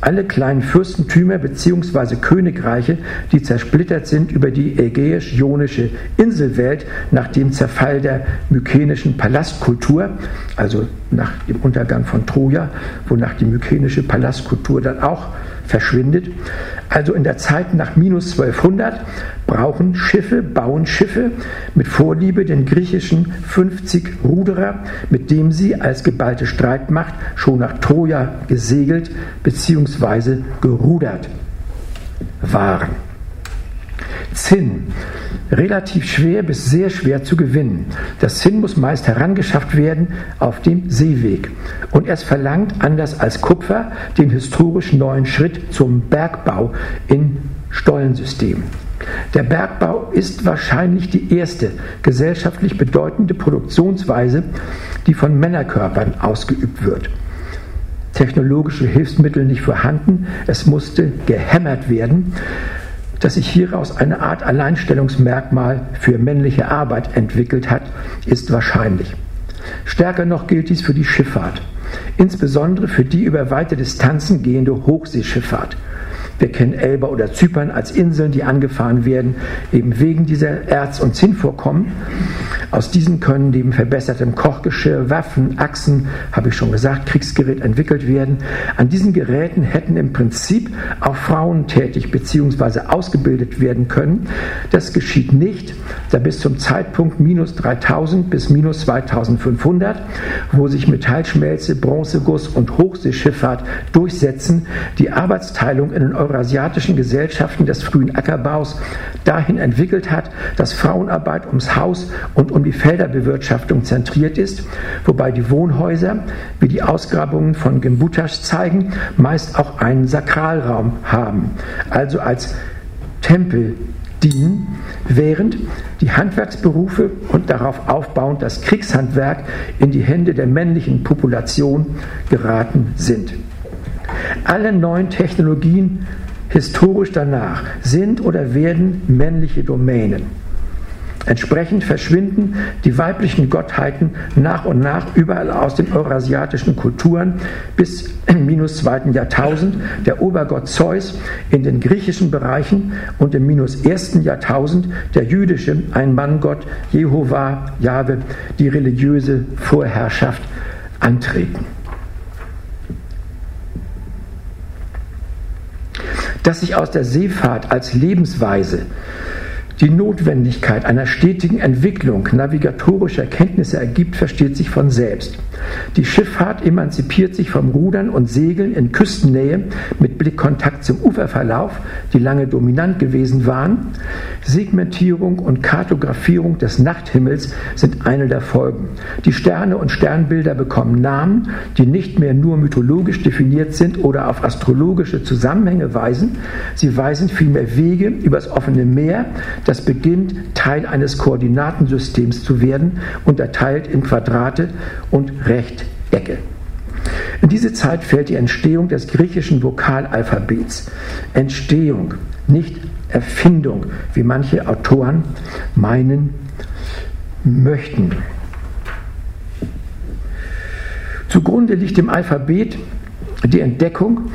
Alle kleinen Fürstentümer bzw. Königreiche, die zersplittert sind über die ägäisch-ionische Inselwelt nach dem Zerfall der mykenischen Palastkultur, also nach dem Untergang von Troja, wonach die mykenische Palastkultur dann auch verschwindet. Also in der Zeit nach minus 1200 brauchen Schiffe, bauen Schiffe mit Vorliebe den griechischen 50 Ruderer, mit dem sie als geballte Streitmacht schon nach Troja gesegelt bzw. gerudert waren. Zinn relativ schwer bis sehr schwer zu gewinnen. Das Zinn muss meist herangeschafft werden auf dem Seeweg. Und es verlangt, anders als Kupfer, den historisch neuen Schritt zum Bergbau in Stollensystemen. Der Bergbau ist wahrscheinlich die erste gesellschaftlich bedeutende Produktionsweise, die von Männerkörpern ausgeübt wird technologische Hilfsmittel nicht vorhanden, es musste gehämmert werden dass sich hieraus eine Art Alleinstellungsmerkmal für männliche Arbeit entwickelt hat, ist wahrscheinlich. Stärker noch gilt dies für die Schifffahrt, insbesondere für die über weite Distanzen gehende Hochseeschifffahrt. Wir kennen Elba oder Zypern als Inseln, die angefahren werden, eben wegen dieser Erz- und Zinnvorkommen. Aus diesen können neben verbessertem Kochgeschirr, Waffen, Achsen, habe ich schon gesagt, Kriegsgerät entwickelt werden. An diesen Geräten hätten im Prinzip auch Frauen tätig bzw. ausgebildet werden können. Das geschieht nicht, da bis zum Zeitpunkt minus 3000 bis minus 2500, wo sich Metallschmelze, Bronzeguss und Hochseeschifffahrt durchsetzen, die Arbeitsteilung in den eurasiatischen Gesellschaften des frühen Ackerbaus dahin entwickelt hat, dass Frauenarbeit ums Haus und um die Felderbewirtschaftung zentriert ist, wobei die Wohnhäuser, wie die Ausgrabungen von Gembutasch zeigen, meist auch einen Sakralraum haben, also als Tempel dienen, während die Handwerksberufe und darauf aufbauend das Kriegshandwerk in die Hände der männlichen Population geraten sind. Alle neuen Technologien historisch danach sind oder werden männliche Domänen. Entsprechend verschwinden die weiblichen Gottheiten nach und nach überall aus den eurasiatischen Kulturen bis im minus zweiten Jahrtausend der Obergott Zeus in den griechischen Bereichen und im minus ersten Jahrtausend der jüdische Ein-Mann-Gott Jehova, Jahwe, die religiöse Vorherrschaft antreten. Dass sich aus der Seefahrt als Lebensweise die Notwendigkeit einer stetigen Entwicklung navigatorischer Kenntnisse ergibt, versteht sich von selbst. Die Schifffahrt emanzipiert sich vom Rudern und Segeln in Küstennähe mit Blickkontakt zum Uferverlauf, die lange dominant gewesen waren. Segmentierung und Kartografierung des Nachthimmels sind eine der Folgen. Die Sterne und Sternbilder bekommen Namen, die nicht mehr nur mythologisch definiert sind oder auf astrologische Zusammenhänge weisen. Sie weisen vielmehr Wege übers offene Meer, das beginnt Teil eines Koordinatensystems zu werden, unterteilt in Quadrate und Rechtecke. In diese Zeit fällt die Entstehung des griechischen Vokalalphabets. Entstehung, nicht Erfindung, wie manche Autoren meinen möchten. Zugrunde liegt dem Alphabet die Entdeckung,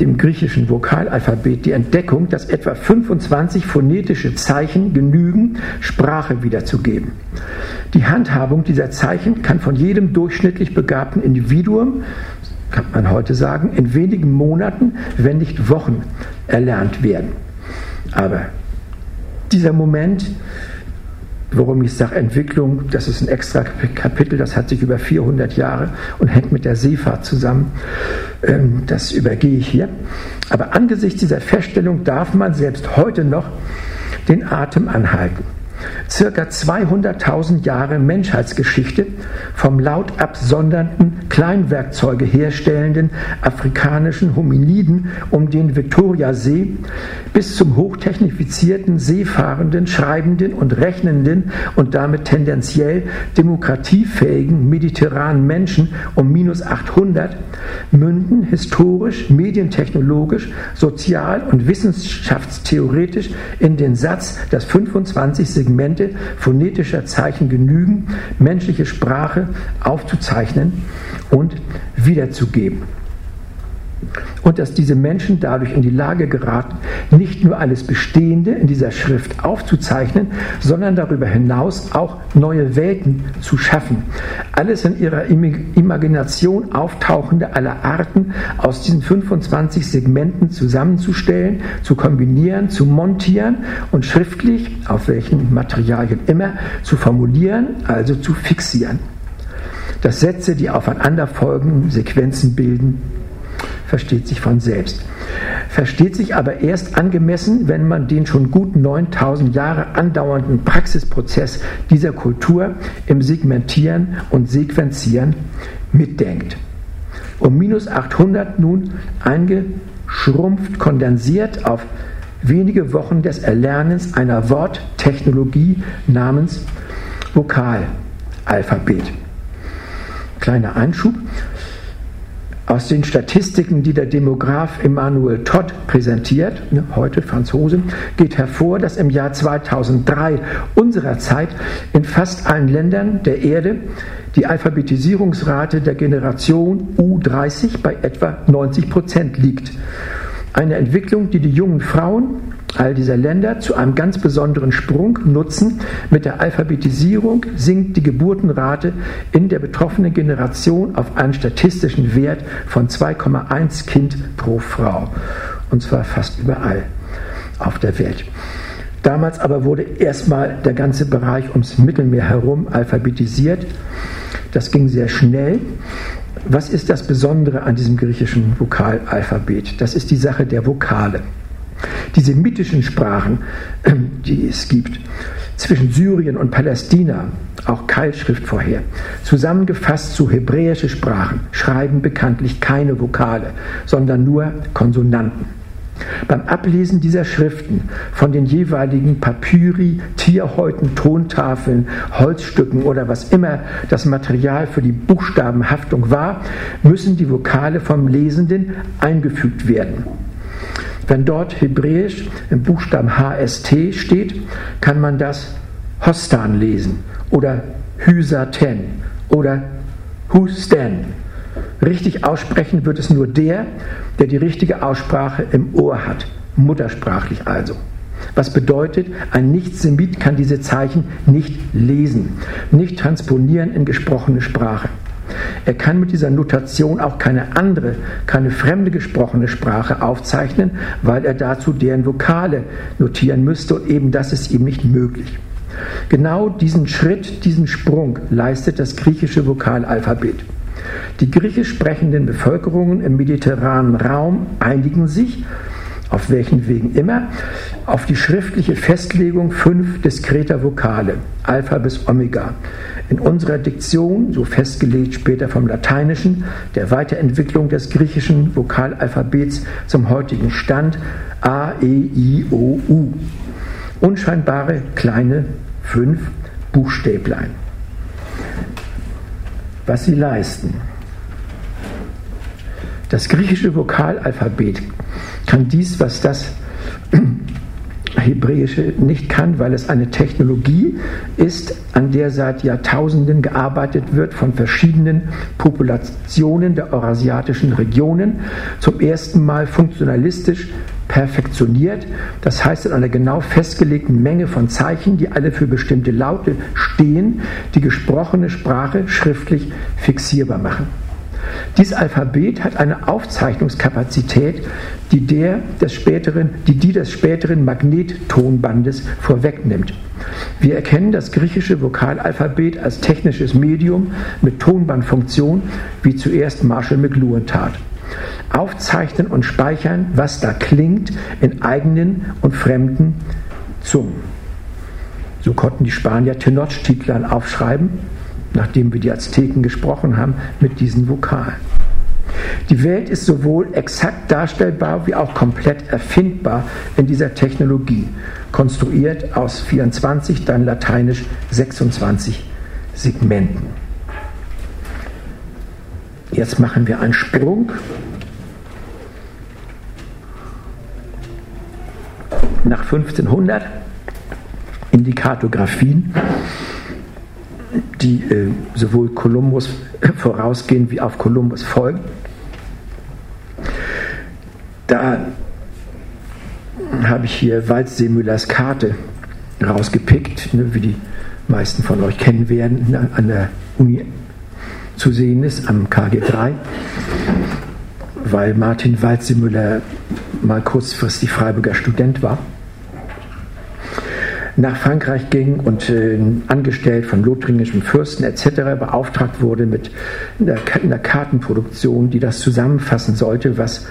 dem griechischen Vokalalphabet die Entdeckung, dass etwa 25 phonetische Zeichen genügen, Sprache wiederzugeben. Die Handhabung dieser Zeichen kann von jedem durchschnittlich begabten Individuum, kann man heute sagen, in wenigen Monaten, wenn nicht Wochen erlernt werden. Aber dieser Moment Warum ich sage Entwicklung, das ist ein extra Kapitel, das hat sich über 400 Jahre und hängt mit der Seefahrt zusammen. Ähm, das übergehe ich hier. Aber angesichts dieser Feststellung darf man selbst heute noch den Atem anhalten circa 200.000 Jahre Menschheitsgeschichte vom laut absondernden, Kleinwerkzeuge herstellenden afrikanischen Hominiden um den Viktoriasee bis zum hochtechnifizierten, seefahrenden, schreibenden und rechnenden und damit tendenziell demokratiefähigen mediterranen Menschen um minus 800 münden historisch, medientechnologisch, sozial und wissenschaftstheoretisch in den Satz, dass 25 Segmente Segmente phonetischer Zeichen genügen, menschliche Sprache aufzuzeichnen und wiederzugeben und dass diese Menschen dadurch in die Lage geraten, nicht nur alles Bestehende in dieser Schrift aufzuzeichnen, sondern darüber hinaus auch neue Welten zu schaffen. Alles in ihrer Imagination auftauchende aller Arten aus diesen 25 Segmenten zusammenzustellen, zu kombinieren, zu montieren und schriftlich, auf welchen Materialien immer, zu formulieren, also zu fixieren. Dass Sätze, die aufeinanderfolgenden Sequenzen bilden, versteht sich von selbst. Versteht sich aber erst angemessen, wenn man den schon gut 9000 Jahre andauernden Praxisprozess dieser Kultur im Segmentieren und Sequenzieren mitdenkt. Um minus 800 nun eingeschrumpft, kondensiert auf wenige Wochen des Erlernens einer Worttechnologie namens Vokalalphabet. Kleiner Einschub. Aus den Statistiken, die der Demograf Emmanuel Todd präsentiert, ne, heute Franzose, geht hervor, dass im Jahr 2003 unserer Zeit in fast allen Ländern der Erde die Alphabetisierungsrate der Generation U30 bei etwa 90 Prozent liegt. Eine Entwicklung, die die jungen Frauen all dieser Länder zu einem ganz besonderen Sprung nutzen. Mit der Alphabetisierung sinkt die Geburtenrate in der betroffenen Generation auf einen statistischen Wert von 2,1 Kind pro Frau. Und zwar fast überall auf der Welt. Damals aber wurde erstmal der ganze Bereich ums Mittelmeer herum alphabetisiert. Das ging sehr schnell. Was ist das Besondere an diesem griechischen Vokalalphabet? Das ist die Sache der Vokale. Die semitischen Sprachen, die es gibt, zwischen Syrien und Palästina, auch Keilschrift vorher, zusammengefasst zu hebräische Sprachen, schreiben bekanntlich keine Vokale, sondern nur Konsonanten. Beim Ablesen dieser Schriften von den jeweiligen Papyri, Tierhäuten, Tontafeln, Holzstücken oder was immer das Material für die Buchstabenhaftung war, müssen die Vokale vom Lesenden eingefügt werden. Wenn dort hebräisch im Buchstaben HST steht, kann man das Hostan lesen oder Hysaten oder Husten. Richtig aussprechen wird es nur der, der die richtige Aussprache im Ohr hat, muttersprachlich also. Was bedeutet, ein Nicht-Semit kann diese Zeichen nicht lesen, nicht transponieren in gesprochene Sprache. Er kann mit dieser Notation auch keine andere, keine fremde gesprochene Sprache aufzeichnen, weil er dazu deren Vokale notieren müsste und eben das ist ihm nicht möglich. Genau diesen Schritt, diesen Sprung leistet das griechische Vokalalphabet. Die griechisch sprechenden Bevölkerungen im mediterranen Raum einigen sich, auf welchen Wegen immer, auf die schriftliche Festlegung fünf diskreter Vokale, Alpha bis Omega. In unserer Diktion, so festgelegt später vom Lateinischen, der Weiterentwicklung des griechischen Vokalalphabets zum heutigen Stand A, E, I, O, U. Unscheinbare kleine fünf Buchstäblein. Was sie leisten. Das griechische Vokalalphabet kann dies, was das Hebräische nicht kann, weil es eine Technologie ist, an der seit Jahrtausenden gearbeitet wird von verschiedenen Populationen der eurasiatischen Regionen, zum ersten Mal funktionalistisch perfektioniert, das heißt in einer genau festgelegten Menge von Zeichen, die alle für bestimmte Laute stehen, die gesprochene Sprache schriftlich fixierbar machen. Dieses Alphabet hat eine Aufzeichnungskapazität, die, der des späteren, die die des späteren Magnettonbandes vorwegnimmt. Wir erkennen das griechische Vokalalphabet als technisches Medium mit Tonbandfunktion, wie zuerst Marshall McLuhan tat. Aufzeichnen und speichern, was da klingt, in eigenen und fremden Zungen. So konnten die Spanier Tenochtitlan aufschreiben, nachdem wir die Azteken gesprochen haben, mit diesen Vokalen. Die Welt ist sowohl exakt darstellbar wie auch komplett erfindbar in dieser Technologie, konstruiert aus 24, dann lateinisch 26 Segmenten. Jetzt machen wir einen Sprung nach 1500 in die Kartografien die äh, sowohl Kolumbus vorausgehen wie auf Kolumbus folgen. Da habe ich hier Waldseemüllers Karte rausgepickt, ne, wie die meisten von euch kennen werden, ne, an der Uni zu sehen ist, am KG3, weil Martin Waldseemüller mal kurzfristig Freiburger Student war nach Frankreich ging und äh, angestellt von lothringischen Fürsten etc. beauftragt wurde mit einer, einer Kartenproduktion, die das zusammenfassen sollte, was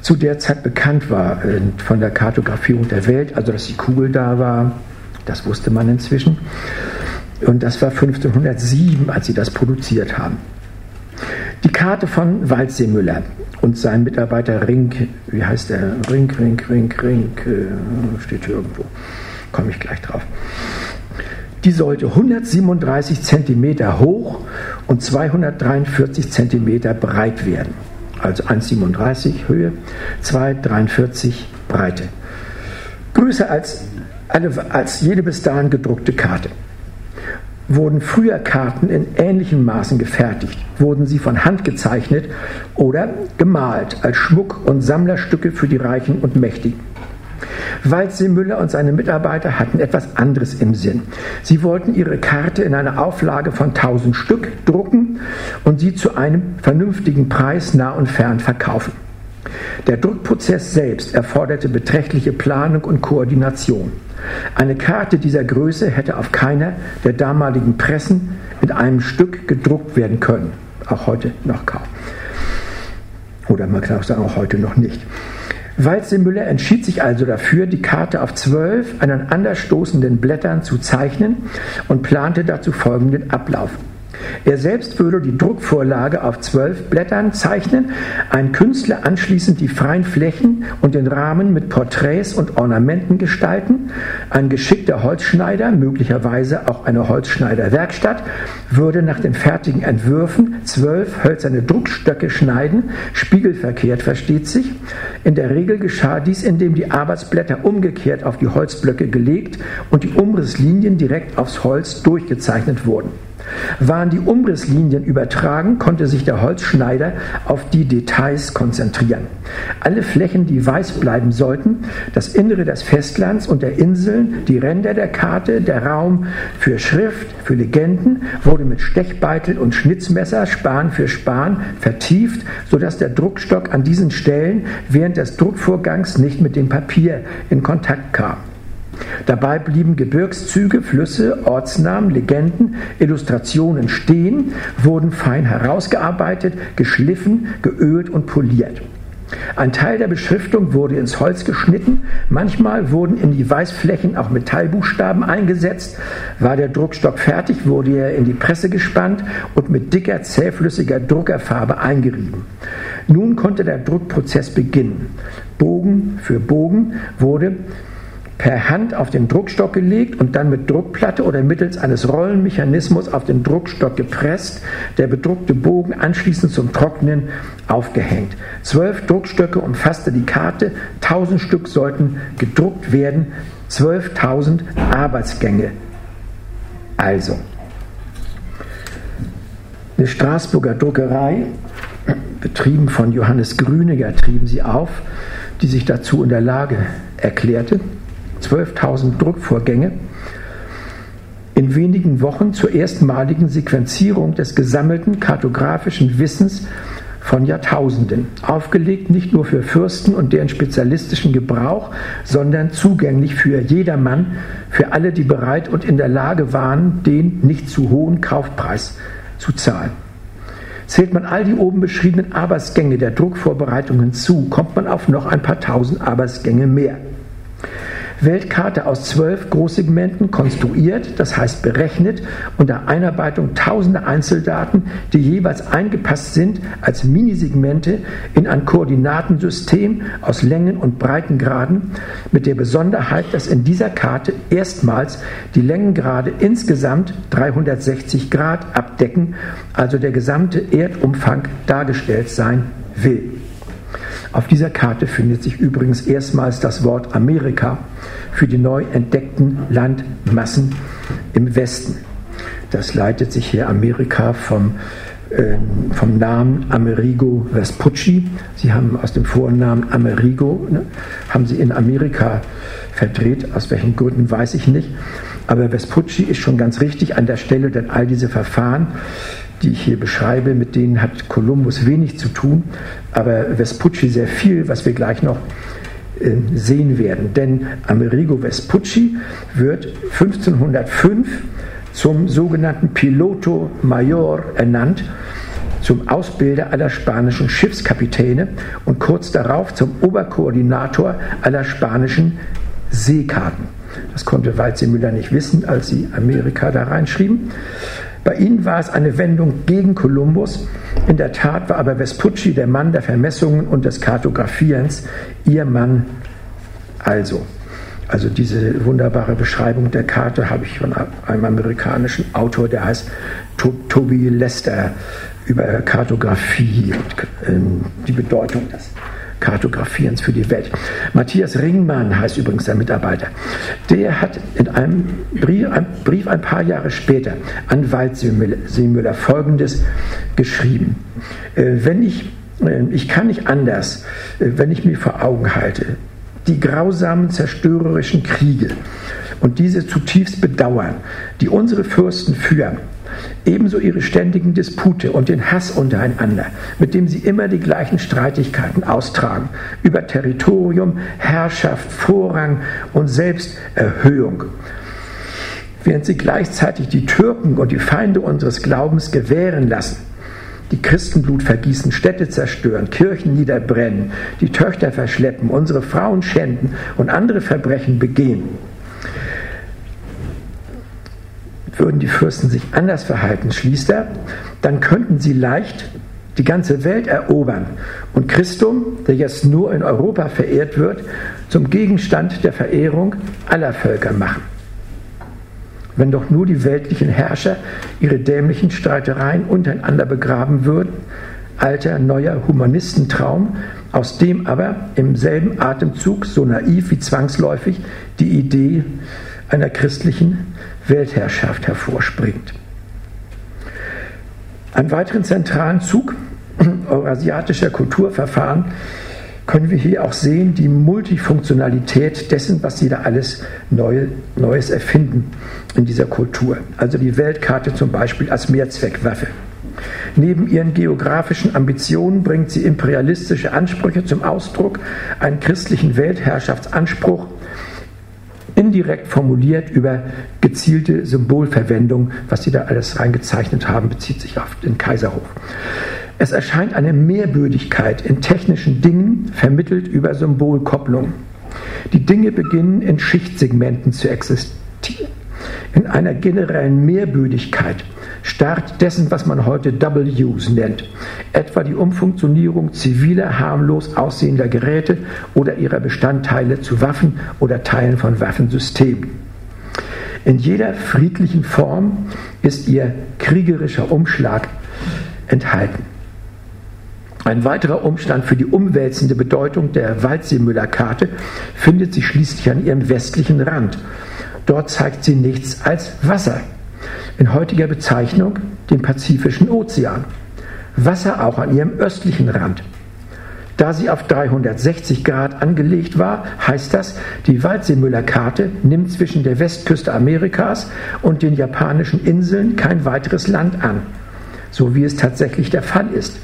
zu der Zeit bekannt war äh, von der Kartografierung der Welt, also dass die Kugel da war, das wusste man inzwischen. Und das war 1507, als sie das produziert haben. Die Karte von Waldseemüller und sein Mitarbeiter Rink, wie heißt der? Rink, Rink, Rink, Rink, äh, steht hier irgendwo komme ich gleich drauf. Die sollte 137 cm hoch und 243 cm breit werden. Also 1,37 Höhe, 2,43 Breite. Größer als, alle, als jede bis dahin gedruckte Karte. Wurden früher Karten in ähnlichen Maßen gefertigt, wurden sie von Hand gezeichnet oder gemalt als Schmuck und Sammlerstücke für die Reichen und Mächtigen. Waldsee Müller und seine Mitarbeiter hatten etwas anderes im Sinn. Sie wollten ihre Karte in einer Auflage von 1000 Stück drucken und sie zu einem vernünftigen Preis nah und fern verkaufen. Der Druckprozess selbst erforderte beträchtliche Planung und Koordination. Eine Karte dieser Größe hätte auf keiner der damaligen Pressen in einem Stück gedruckt werden können. Auch heute noch kaum. Oder man kann auch sagen, auch heute noch nicht. Waldsee-Müller entschied sich also dafür, die Karte auf zwölf aneinanderstoßenden Blättern zu zeichnen und plante dazu folgenden Ablauf. Er selbst würde die Druckvorlage auf zwölf Blättern zeichnen, ein Künstler anschließend die freien Flächen und den Rahmen mit Porträts und Ornamenten gestalten, ein geschickter Holzschneider, möglicherweise auch eine Holzschneiderwerkstatt, würde nach den fertigen Entwürfen zwölf hölzerne Druckstöcke schneiden, spiegelverkehrt versteht sich. In der Regel geschah dies, indem die Arbeitsblätter umgekehrt auf die Holzblöcke gelegt und die Umrisslinien direkt aufs Holz durchgezeichnet wurden. Waren die Umrisslinien übertragen, konnte sich der Holzschneider auf die Details konzentrieren. Alle Flächen, die weiß bleiben sollten, das Innere des Festlands und der Inseln, die Ränder der Karte, der Raum für Schrift, für Legenden, wurde mit Stechbeitel und Schnitzmesser Span für Span vertieft, sodass der Druckstock an diesen Stellen während des Druckvorgangs nicht mit dem Papier in Kontakt kam. Dabei blieben Gebirgszüge, Flüsse, Ortsnamen, Legenden, Illustrationen stehen, wurden fein herausgearbeitet, geschliffen, geölt und poliert. Ein Teil der Beschriftung wurde ins Holz geschnitten, manchmal wurden in die Weißflächen auch Metallbuchstaben eingesetzt. War der Druckstock fertig, wurde er in die Presse gespannt und mit dicker, zähflüssiger Druckerfarbe eingerieben. Nun konnte der Druckprozess beginnen. Bogen für Bogen wurde per Hand auf den Druckstock gelegt und dann mit Druckplatte oder mittels eines Rollenmechanismus auf den Druckstock gepresst, der bedruckte Bogen anschließend zum Trocknen aufgehängt. Zwölf Druckstöcke umfasste die Karte, tausend Stück sollten gedruckt werden, 12.000 Arbeitsgänge. Also, eine Straßburger Druckerei, betrieben von Johannes Grüniger, trieben sie auf, die sich dazu in der Lage erklärte, 12.000 Druckvorgänge in wenigen Wochen zur erstmaligen Sequenzierung des gesammelten kartografischen Wissens von Jahrtausenden, aufgelegt nicht nur für Fürsten und deren spezialistischen Gebrauch, sondern zugänglich für jedermann, für alle, die bereit und in der Lage waren, den nicht zu hohen Kaufpreis zu zahlen. Zählt man all die oben beschriebenen Arbeitsgänge der Druckvorbereitung hinzu, kommt man auf noch ein paar tausend Arbeitsgänge mehr. Weltkarte aus zwölf Großsegmenten konstruiert, das heißt berechnet, unter Einarbeitung tausender Einzeldaten, die jeweils eingepasst sind als Minisegmente in ein Koordinatensystem aus Längen und Breitengraden, mit der Besonderheit, dass in dieser Karte erstmals die Längengrade insgesamt 360 Grad abdecken, also der gesamte Erdumfang dargestellt sein will. Auf dieser Karte findet sich übrigens erstmals das Wort Amerika für die neu entdeckten Landmassen im Westen. Das leitet sich hier Amerika vom, äh, vom Namen Amerigo Vespucci. Sie haben aus dem Vornamen Amerigo, ne, haben sie in Amerika verdreht. Aus welchen Gründen weiß ich nicht. Aber Vespucci ist schon ganz richtig an der Stelle, denn all diese Verfahren die ich hier beschreibe, mit denen hat Kolumbus wenig zu tun, aber Vespucci sehr viel, was wir gleich noch äh, sehen werden. Denn Amerigo Vespucci wird 1505 zum sogenannten Piloto Mayor ernannt, zum Ausbilder aller spanischen Schiffskapitäne und kurz darauf zum Oberkoordinator aller spanischen Seekarten. Das konnte Waldsee nicht wissen, als sie Amerika da reinschrieben. Bei ihnen war es eine Wendung gegen Kolumbus. In der Tat war aber Vespucci der Mann der Vermessungen und des Kartografierens, ihr Mann also. Also diese wunderbare Beschreibung der Karte habe ich von einem amerikanischen Autor, der heißt Toby Lester, über Kartografie und ähm, die Bedeutung des Kartografierens für die Welt. Matthias Ringmann heißt übrigens der Mitarbeiter. Der hat in einem Brief, ein, Brief ein paar Jahre später an Waldseemüller Folgendes geschrieben. Äh, wenn ich, äh, ich kann nicht anders, äh, wenn ich mir vor Augen halte, die grausamen zerstörerischen Kriege und diese zutiefst bedauern, die unsere Fürsten führen, Ebenso ihre ständigen Dispute und den Hass untereinander, mit dem sie immer die gleichen Streitigkeiten austragen, über Territorium, Herrschaft, Vorrang und Selbsterhöhung. Während sie gleichzeitig die Türken und die Feinde unseres Glaubens gewähren lassen, die Christenblut vergießen, Städte zerstören, Kirchen niederbrennen, die Töchter verschleppen, unsere Frauen schänden und andere Verbrechen begehen würden die Fürsten sich anders verhalten, schließt er, dann könnten sie leicht die ganze Welt erobern und Christum, der jetzt nur in Europa verehrt wird, zum Gegenstand der Verehrung aller Völker machen. Wenn doch nur die weltlichen Herrscher ihre dämlichen Streitereien untereinander begraben würden, alter, neuer Humanistentraum, aus dem aber im selben Atemzug so naiv wie zwangsläufig die Idee einer christlichen Weltherrschaft hervorspringt. Einen weiteren zentralen Zug eurasiatischer Kulturverfahren können wir hier auch sehen, die Multifunktionalität dessen, was sie da alles Neue, Neues erfinden in dieser Kultur. Also die Weltkarte zum Beispiel als Mehrzweckwaffe. Neben ihren geografischen Ambitionen bringt sie imperialistische Ansprüche zum Ausdruck, einen christlichen Weltherrschaftsanspruch, indirekt formuliert über gezielte Symbolverwendung. Was Sie da alles reingezeichnet haben, bezieht sich auf den Kaiserhof. Es erscheint eine Mehrbödigkeit in technischen Dingen, vermittelt über Symbolkopplung. Die Dinge beginnen in Schichtsegmenten zu existieren. In einer generellen Mehrbödigkeit Start dessen, was man heute Double Use nennt, etwa die Umfunktionierung ziviler, harmlos aussehender Geräte oder ihrer Bestandteile zu Waffen oder Teilen von Waffensystemen. In jeder friedlichen Form ist ihr kriegerischer Umschlag enthalten. Ein weiterer Umstand für die umwälzende Bedeutung der Waldseemüller-Karte findet sich schließlich an ihrem westlichen Rand. Dort zeigt sie nichts als Wasser. In heutiger Bezeichnung den Pazifischen Ozean. Wasser auch an ihrem östlichen Rand. Da sie auf 360 Grad angelegt war, heißt das, die Waldseemüller-Karte nimmt zwischen der Westküste Amerikas und den japanischen Inseln kein weiteres Land an, so wie es tatsächlich der Fall ist.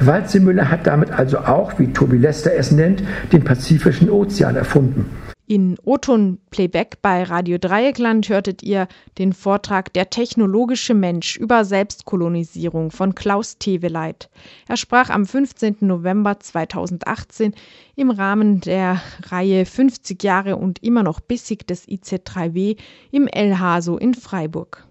Waldseemüller hat damit also auch, wie Tobi Lester es nennt, den Pazifischen Ozean erfunden. In Oton Playback bei Radio Dreieckland hörtet ihr den Vortrag Der technologische Mensch über Selbstkolonisierung von Klaus Teweleit. Er sprach am 15. November 2018 im Rahmen der Reihe 50 Jahre und immer noch bissig des IZ3W im El Haso in Freiburg.